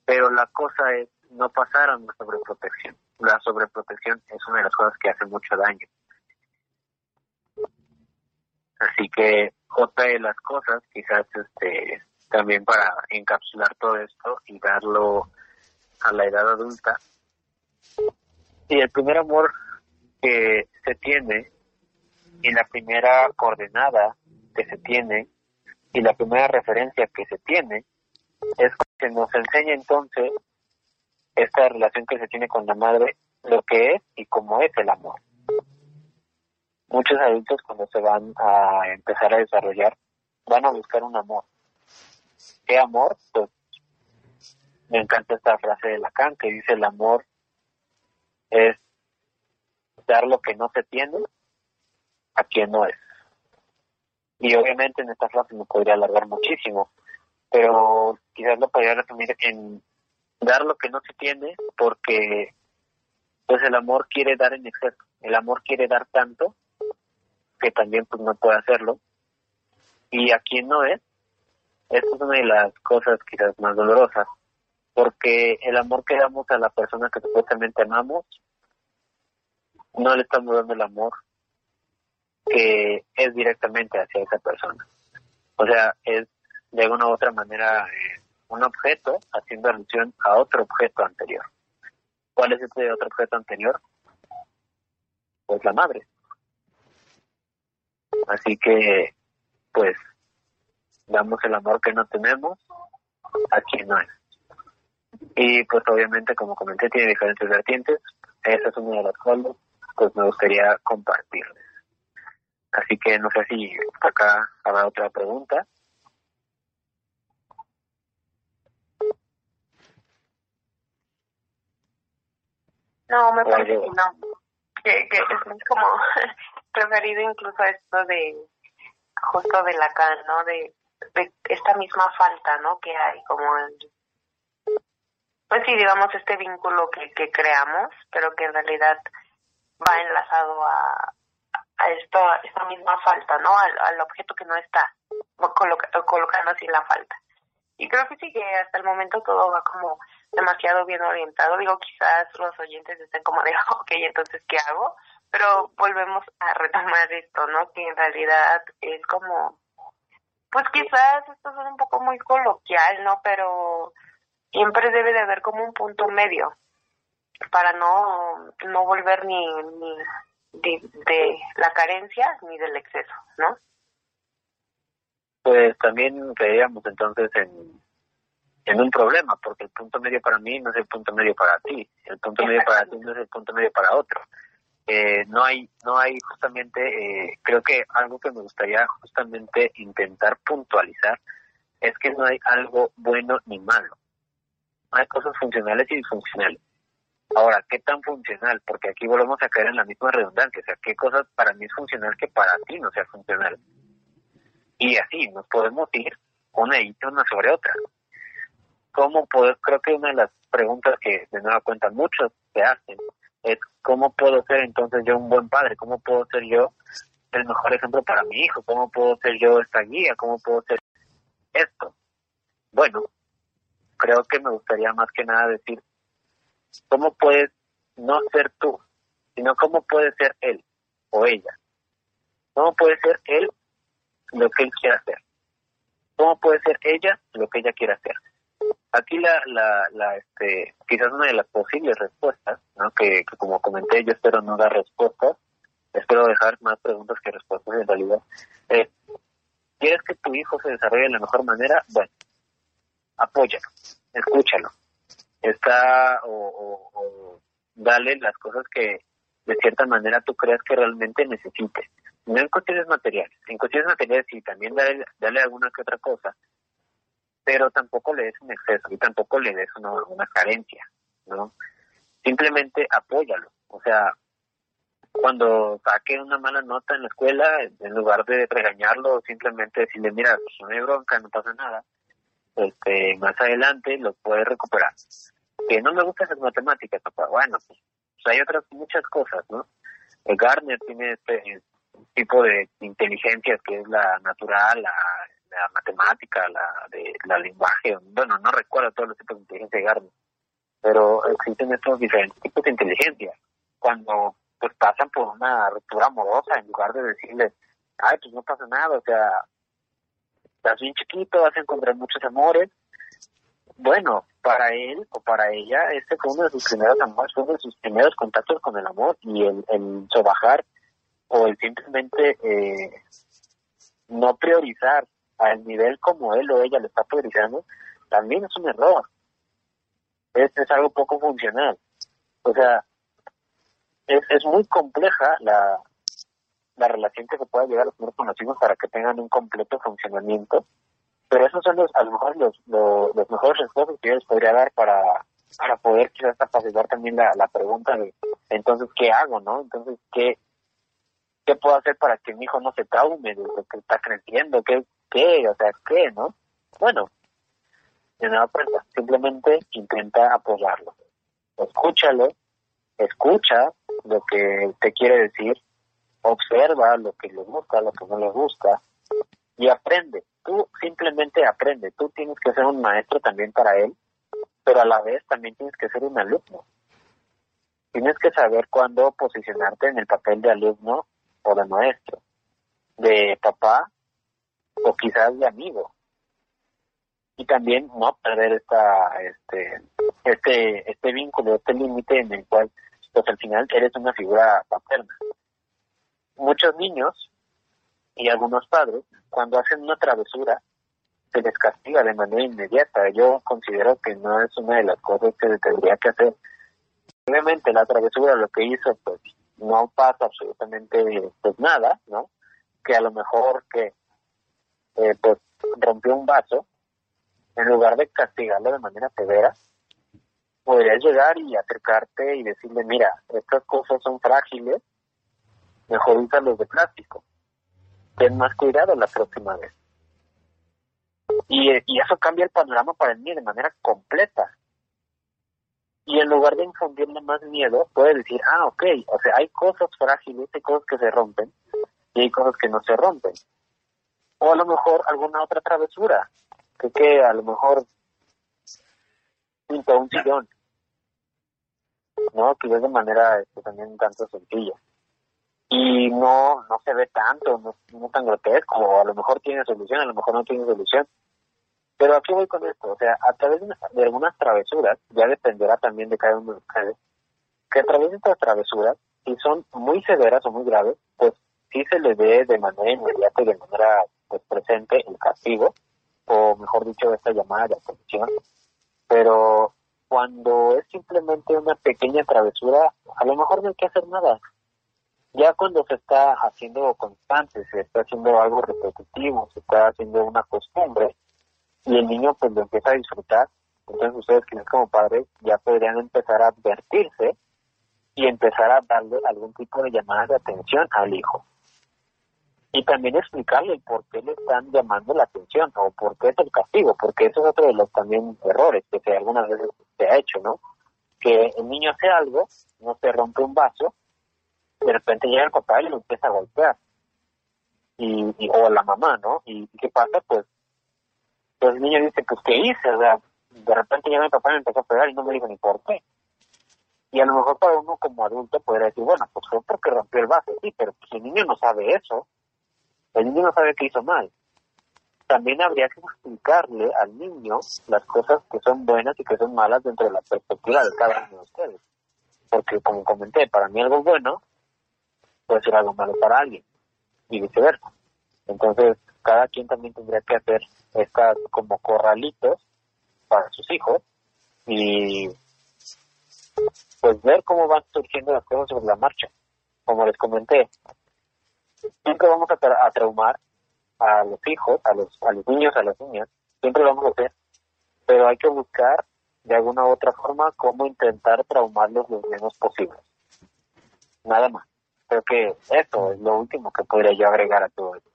Pero la cosa es no pasar a una sobreprotección. La sobreprotección es una de las cosas que hace mucho daño. Así que otra de las cosas, quizás este también para encapsular todo esto y darlo a la edad adulta. Y el primer amor que se tiene y la primera coordenada que se tiene y la primera referencia que se tiene es que nos enseña entonces esta relación que se tiene con la madre, lo que es y cómo es el amor. Muchos adultos cuando se van a empezar a desarrollar van a buscar un amor. ¿Qué amor? Pues me encanta esta frase de Lacan que dice el amor es dar lo que no se tiene a quien no es. Y obviamente en esta frase me podría alargar muchísimo, pero quizás lo podría resumir en dar lo que no se tiene porque pues el amor quiere dar en exceso, el amor quiere dar tanto que también pues no puede hacerlo y a quien no es, esta es una de las cosas quizás más dolorosas porque el amor que damos a la persona que supuestamente amamos no le estamos dando el amor que es directamente hacia esa persona. O sea, es de alguna u otra manera eh, un objeto haciendo alusión a otro objeto anterior. ¿Cuál es ese otro objeto anterior? Pues la madre. Así que, pues, damos el amor que no tenemos a quien no es. Y pues obviamente, como comenté, tiene diferentes vertientes. Esa es una de las cuales pues me gustaría compartirles. Así que no sé si acá habrá otra pregunta. No, me parece que no. Que, que es como referido incluso a esto de justo de Lacan, ¿no? De, de esta misma falta, ¿no? Que hay como el, pues sí, digamos este vínculo que, que creamos, pero que en realidad va enlazado a, a esto, esta misma falta, ¿no? Al, al objeto que no está, coloca, colocando así la falta. Y creo que sí que hasta el momento todo va como demasiado bien orientado. Digo, quizás los oyentes estén como de, ok, entonces, ¿qué hago? Pero volvemos a retomar esto, ¿no? Que en realidad es como, pues quizás esto es un poco muy coloquial, ¿no? Pero siempre debe de haber como un punto medio para no, no volver ni, ni de, la carencia ni del exceso, ¿no? Pues también creíamos entonces en, en un problema, porque el punto medio para mí no es el punto medio para ti, el punto medio para ti no es el punto medio para otro. Eh, no hay, no hay justamente, eh, creo que algo que me gustaría justamente intentar puntualizar es que no hay algo bueno ni malo. Hay cosas funcionales y disfuncionales. Ahora, ¿qué tan funcional? Porque aquí volvemos a caer en la misma redundancia. O sea, ¿qué cosas para mí es funcional que para ti no sea funcional? Y así nos podemos ir una y una sobre otra. ¿Cómo puedo? Creo que una de las preguntas que de nueva cuenta muchos se hacen es ¿cómo puedo ser entonces yo un buen padre? ¿Cómo puedo ser yo el mejor ejemplo para mi hijo? ¿Cómo puedo ser yo esta guía? ¿Cómo puedo ser esto? Bueno, creo que me gustaría más que nada decir ¿Cómo puedes no ser tú, sino cómo puede ser él o ella? ¿Cómo puede ser él lo que él quiera hacer. ¿Cómo puede ser ella lo que ella quiera hacer? Aquí la, la, la este, quizás una de las posibles respuestas, ¿no? que, como comenté, yo espero no dar respuestas, espero dejar más preguntas que respuestas en realidad. Eh, ¿Quieres que tu hijo se desarrolle de la mejor manera? Bueno, apóyalo, escúchalo, está o, o, dale las cosas que de cierta manera tú creas que realmente necesite. No en cuestiones materiales, en cuestiones materiales sí, también dale, dale alguna que otra cosa, pero tampoco le des un exceso y tampoco le des una, una carencia, ¿no? Simplemente apóyalo, o sea, cuando saque una mala nota en la escuela, en lugar de regañarlo, simplemente decirle, mira, pues no hay bronca, no pasa nada, este, más adelante lo puedes recuperar. Que no me gustan las matemáticas, papá, bueno, pues, hay otras muchas cosas, ¿no? El Garner tiene este tipo de inteligencia que es la natural, la, matemática, la de la lenguaje, bueno, no recuerdo todos los tipos de inteligencia de Garner, pero existen estos diferentes tipos de inteligencia. Cuando pues pasan por una ruptura amorosa en lugar de decirle, ay, pues no pasa nada, o sea, estás bien chiquito, vas a encontrar muchos amores. Bueno, para él o para ella, este fue uno de sus primeros amores, fue uno de sus primeros contactos con el amor y el, el trabajar o el simplemente eh, no priorizar al nivel como él o ella lo está priorizando, también es un error. Es, es algo poco funcional. O sea, es, es muy compleja la, la relación que se pueda llegar a tener con los hijos para que tengan un completo funcionamiento. Pero esos son los, a lo mejor los, los, mejores respuestos que yo les podría dar para, para poder quizás capacitar también la, la pregunta de entonces qué hago, ¿no? Entonces qué, qué puedo hacer para que mi hijo no se traume de lo que está creciendo, qué, qué, o sea, qué, ¿no? Bueno, de nada cuenta, simplemente intenta apoyarlo, escúchalo, escucha lo que te quiere decir, observa lo que le gusta, lo que no le gusta y aprende. Tú simplemente aprende. Tú tienes que ser un maestro también para él, pero a la vez también tienes que ser un alumno. Tienes que saber cuándo posicionarte en el papel de alumno o de maestro, de papá o quizás de amigo. Y también no perder esta, este, este, este vínculo, este límite en el cual, pues al final eres una figura paterna muchos niños y algunos padres, cuando hacen una travesura, se les castiga de manera inmediata. Yo considero que no es una de las cosas que se tendría que hacer. Obviamente la travesura lo que hizo, pues no pasa absolutamente pues nada, ¿no? Que a lo mejor que eh, pues rompió un vaso, en lugar de castigarlo de manera severa, podrías llegar y acercarte y decirle, mira, estas cosas son frágiles, mejor los de plástico. Ten más cuidado la próxima vez. Y, y eso cambia el panorama para el niño de manera completa. Y en lugar de infundirle más miedo, puede decir, ah, ok, o sea, hay cosas frágiles, hay cosas que se rompen y hay cosas que no se rompen. O a lo mejor alguna otra travesura, que, que a lo mejor pinta un sillón, ¿no? Que es de manera este, también un tanto sencilla y no no se ve tanto, no, tan grotesco, o a lo mejor tiene solución, a lo mejor no tiene solución. Pero aquí voy con esto, o sea, a través de, algunas travesuras, ya dependerá también de cada uno de ustedes, que a través de estas travesuras, si son muy severas o muy graves, pues sí se le dé de manera inmediata y de manera pues, presente el castigo, o mejor dicho, esta llamada de atención. Pero cuando es simplemente una pequeña travesura, a lo mejor no hay que hacer nada. Ya cuando se está haciendo constante, se está haciendo algo repetitivo, se está haciendo una costumbre y el niño pues lo empieza a disfrutar, entonces ustedes quienes como padres ya podrían empezar a advertirse y empezar a darle algún tipo de llamada de atención al hijo. Y también explicarle por qué le están llamando la atención o por qué es el castigo, porque eso es otro de los también errores que se, algunas veces se ha hecho, ¿no? Que el niño hace algo, no se rompe un vaso, de repente llega el papá y lo empieza a golpear. Y, o la mamá, ¿no? Y, qué pasa? Pues, pues el niño dice, pues, ¿qué hice? O de repente llega mi papá y me empezó a pegar y no me dijo ni por qué. Y a lo mejor para uno como adulto podría decir, bueno, pues fue porque rompió el vaso, sí, pero si el niño no sabe eso, El niño no sabe que hizo mal. También habría que explicarle al niño las cosas que son buenas y que son malas dentro de la perspectiva de cada uno de ustedes. Porque, como comenté, para mí algo bueno puede ser algo malo para alguien y viceversa. Entonces, cada quien también tendría que hacer estas como corralitos para sus hijos y pues ver cómo van surgiendo las cosas sobre la marcha. Como les comenté, siempre vamos a, a traumar a los hijos, a los, a los niños, a las niñas, siempre lo vamos a hacer, pero hay que buscar de alguna u otra forma cómo intentar traumarlos lo menos posible. Nada más. Creo que eso es lo último que podría yo agregar a todo esto.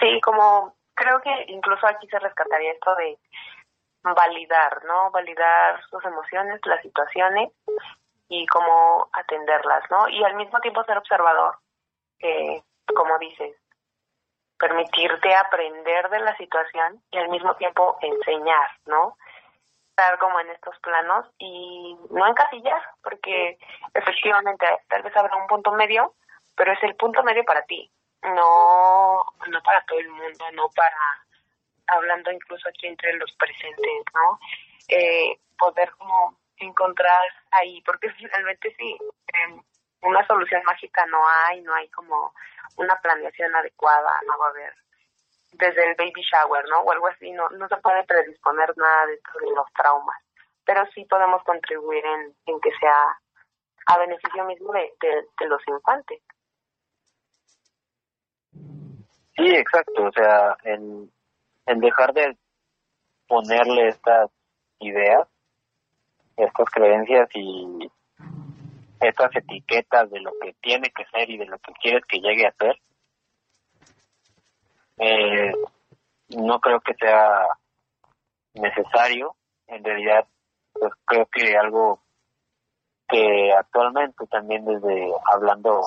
Sí, como creo que incluso aquí se rescataría esto de validar, ¿no? Validar sus emociones, las situaciones y cómo atenderlas, ¿no? Y al mismo tiempo ser observador, que, como dices, permitirte aprender de la situación y al mismo tiempo enseñar, ¿no? Estar como en estos planos y no encasillar, porque efectivamente tal vez habrá un punto medio, pero es el punto medio para ti, no, no para todo el mundo, no para, hablando incluso aquí entre los presentes, ¿no? Eh, poder como encontrar ahí, porque finalmente sí, una solución mágica no hay, no hay como una planeación adecuada, no va a haber desde el baby shower, ¿no? O algo así, no, no se puede predisponer nada de, los traumas, pero sí podemos contribuir en, que sea a beneficio mismo de, de, los infantes. Sí, exacto, o sea, en, en dejar de ponerle estas ideas, estas creencias y estas etiquetas de lo que tiene que ser y de lo que quieres que llegue a ser, eh, no creo que sea necesario. En realidad, pues creo que algo que actualmente también desde hablando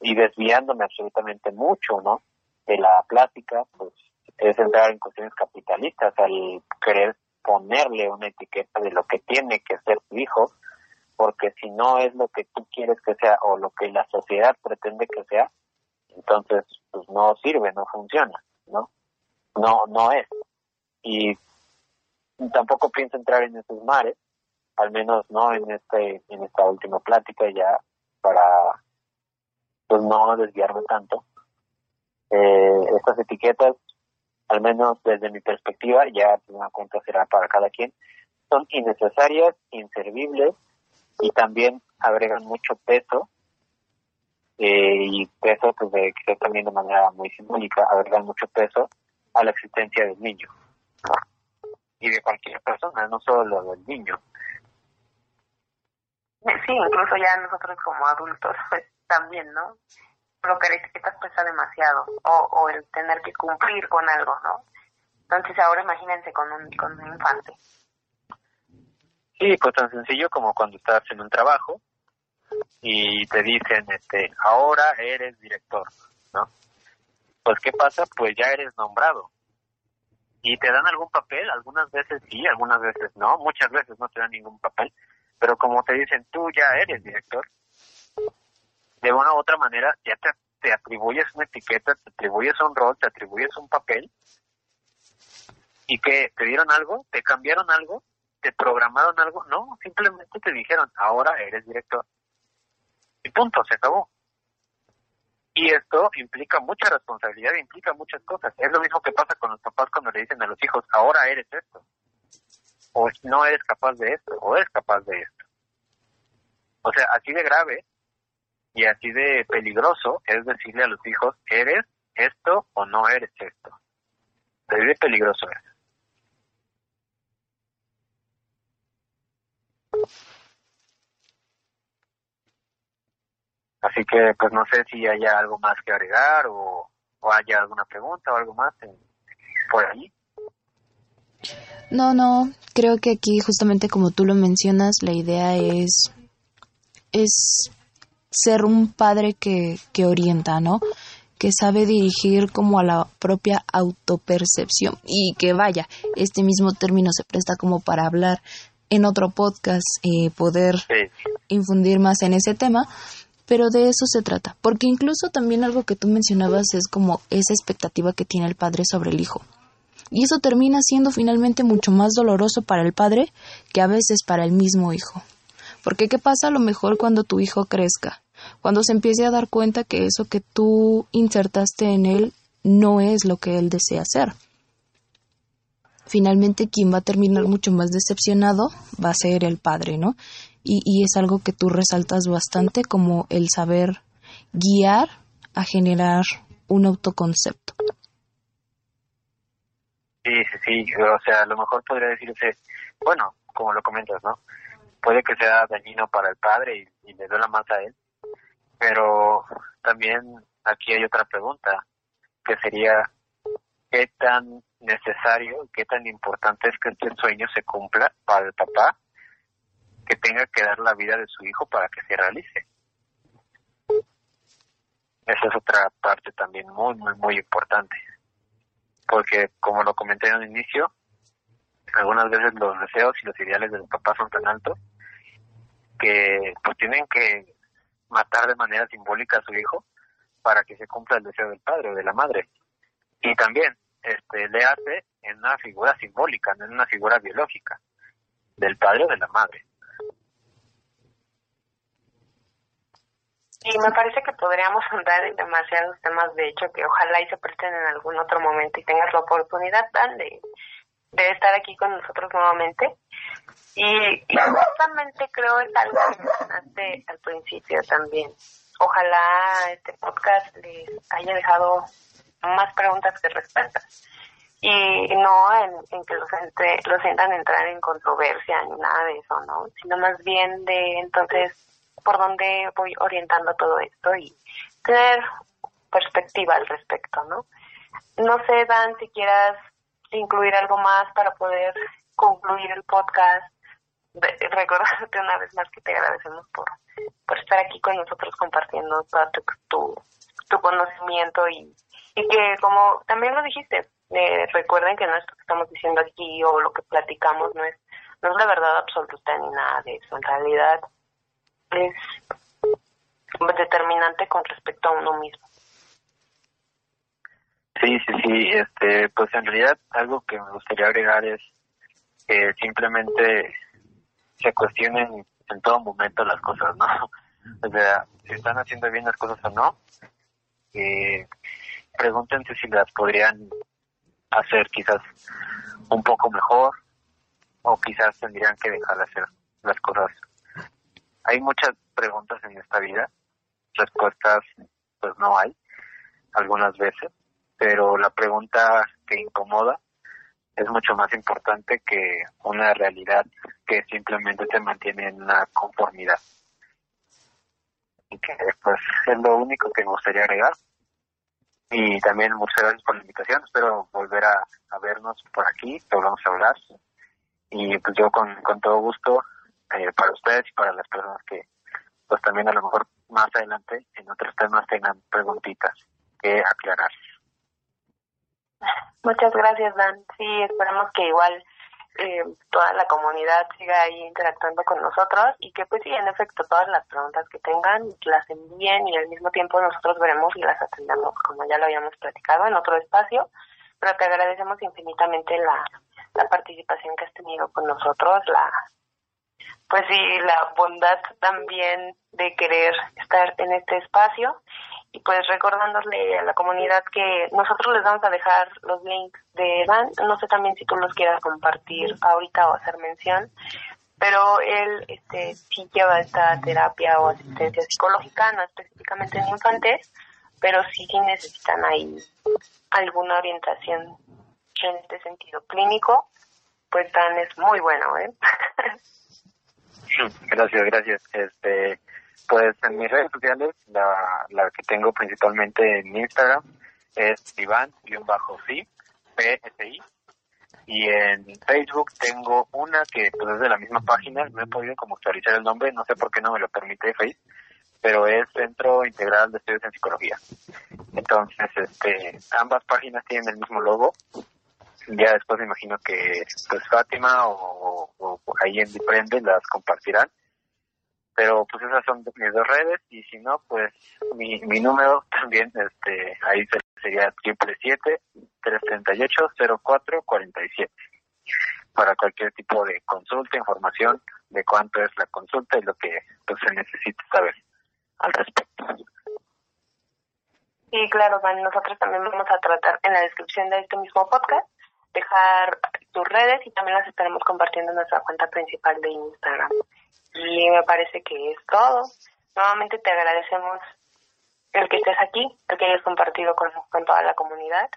y desviándome absolutamente mucho, ¿no? De la plática, pues es entrar en cuestiones capitalistas al querer ponerle una etiqueta de lo que tiene que ser tu hijo porque si no es lo que tú quieres que sea o lo que la sociedad pretende que sea, entonces pues no sirve, no funciona, ¿no? No, no es. Y tampoco pienso entrar en esos mares, al menos no en este, en esta última plática ya para pues no desviarme tanto. Eh, estas etiquetas, al menos desde mi perspectiva, ya una cuenta será para cada quien, son innecesarias, inservibles y también agregan mucho peso eh, y peso pues de, también de manera muy simbólica agregan mucho peso a la existencia del niño y de cualquier persona no solo del niño. Sí incluso ya nosotros como adultos pues también no lo que la etiqueta pesa demasiado o, o el tener que cumplir con algo no entonces ahora imagínense con un con un infante Sí, pues tan sencillo como cuando estás en un trabajo y te dicen, este, ahora eres director, ¿no? Pues ¿qué pasa? Pues ya eres nombrado. Y te dan algún papel, algunas veces sí, algunas veces no, muchas veces no te dan ningún papel, pero como te dicen, tú ya eres director, de una u otra manera ya te, te atribuyes una etiqueta, te atribuyes un rol, te atribuyes un papel, y que te dieron algo, te cambiaron algo, te programaron algo, no, simplemente te dijeron, ahora eres director. Y punto, se acabó. Y esto implica mucha responsabilidad, implica muchas cosas. Es lo mismo que pasa con los papás cuando le dicen a los hijos, ahora eres esto. O no eres capaz de esto, o eres capaz de esto. O sea, así de grave y así de peligroso es decirle a los hijos, eres esto o no eres esto. Así de peligroso es. Así que pues no sé si haya algo más que agregar o, haya alguna pregunta o algo más por ahí. No, no, creo que aquí justamente como tú lo mencionas, la idea es es ser un padre que, que orienta, ¿no? Que sabe dirigir como a la propia autopercepción y que vaya, este mismo término se presta como para hablar en otro podcast, eh, poder infundir más en ese tema, Pero de eso se trata, porque incluso también algo que tú mencionabas es como esa expectativa que tiene el padre sobre el hijo. Y eso termina siendo finalmente mucho más doloroso para el padre que a veces para el mismo hijo. Porque ¿qué pasa a lo mejor cuando tu hijo crezca? Cuando se empiece a dar cuenta que eso que tú insertaste en él no es lo que él desea hacer. Finalmente quien va a terminar mucho más decepcionado va a ser el padre, ¿no? y, es algo que tú resaltas bastante como el saber guiar a generar un autoconcepto. Sí, sí, sí, o sea, a lo mejor podría decirse, bueno, como lo comentas, ¿no? Puede que sea dañino para el padre y, y le duela más a él, pero también aquí hay otra pregunta, que sería, ¿qué tan necesario, qué tan importante es que este sueño se cumpla para el papá que tenga que dar la vida de su hijo para que se realice. Esa es otra parte también muy, muy, muy importante. Porque, como lo comenté en el inicio, algunas veces los deseos y los ideales de los papás son tan altos que pues tienen que matar de manera simbólica a su hijo para que se cumpla el deseo del padre o de la madre. Y también este le hace en una figura simbólica, no en una figura biológica, del padre o de la madre. Y me parece que podríamos andar en demasiados temas, de hecho, que ojalá y se presten en algún otro momento y tengas la oportunidad, de, de estar aquí con nosotros nuevamente. Y, justamente creo es algo que mencionaste al principio también. Ojalá este podcast les haya dejado más preguntas que respuestas. Y no en, que los, entre, los sientan entrar en controversia ni nada de eso, ¿no? Sino más bien de entonces por dónde voy orientando todo esto y tener perspectiva al respecto, ¿no? No sé, Dan, si quieras incluir algo más para poder concluir el podcast. Recordarte una vez más que te agradecemos por, por estar aquí con nosotros compartiendo todo tu, tu, conocimiento y, y que como también lo dijiste, eh, recuerden que no esto que estamos diciendo aquí o lo que platicamos no es, no es la verdad absoluta ni nada de eso. En realidad es determinante con respecto a uno mismo. Sí, sí, sí. Este, pues en realidad algo que me gustaría agregar es que simplemente se cuestionen en todo momento las cosas, ¿no? O sea, si están haciendo bien las cosas o no, eh, pregúntense si las podrían hacer quizás un poco mejor o quizás tendrían que dejar de hacer las cosas hay muchas preguntas en esta vida, respuestas pues no hay, algunas veces, pero la pregunta que incomoda es mucho más importante que una realidad que simplemente se mantiene en una conformidad. Y que pues es lo único que me gustaría agregar. Y también muchas gracias por la invitación, espero volver a, vernos por aquí, volvamos a hablar. Y pues yo con, con todo gusto eh, para ustedes y para las personas que pues también a lo mejor más adelante en otros temas tengan preguntitas que aclarar. Muchas gracias, Dan. Sí, esperamos que igual eh, toda la comunidad siga ahí interactuando con nosotros y que pues sí, en efecto, todas las preguntas que tengan las envíen y al mismo tiempo nosotros veremos y las atendemos, como ya lo habíamos platicado en otro espacio, pero te agradecemos infinitamente la, la participación que has tenido con nosotros, la, pues sí, la bondad también de querer estar en este espacio y pues recordándole a la comunidad que nosotros les vamos a dejar los links de Dan, no sé también si tú los quieras compartir ahorita o hacer mención, pero él este sí lleva esta terapia o asistencia psicológica, no específicamente en infantes, pero sí sí necesitan ahí alguna orientación en este sentido clínico, pues Dan es muy bueno, ¿eh? Gracias, gracias. Este, pues en mis redes sociales, la, la que tengo principalmente en Instagram es Iván-Sí, PSI. Y en Facebook tengo una que pues es de la misma página, no he podido como actualizar el nombre, no sé por qué no me lo permite Facebook, pero es Centro Integral de Estudios en Psicología. Entonces, este, ambas páginas tienen el mismo logo, ya después me imagino que pues Fátima o, ahí en Diprende las compartirán pero pues esas son mis dos redes y si no pues mi, mi número también este ahí sería triple siete tres treinta y ocho cero cuatro cuarenta y siete para cualquier tipo de consulta información de cuánto es la consulta y lo que pues, se necesita saber al respecto Sí, claro, Van. Nosotros también vamos a tratar en la descripción de este mismo podcast dejar tus redes y también las estaremos compartiendo en nuestra cuenta principal de Instagram. Y me parece que es todo. Nuevamente te agradecemos el que estés aquí, el que hayas compartido con, con toda la comunidad.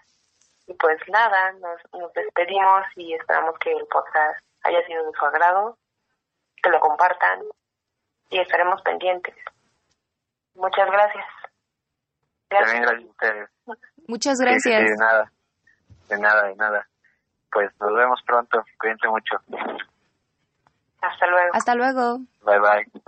Y pues nada, nos, nos despedimos y esperamos que el podcast haya sido de su agrado, que lo compartan y estaremos pendientes. Muchas gracias. También gracias a ustedes. Muchas gracias. Sí, sí, de nada, de nada, de nada. Pues nos vemos pronto. Cuídense mucho. Hasta luego. Hasta luego. Bye bye.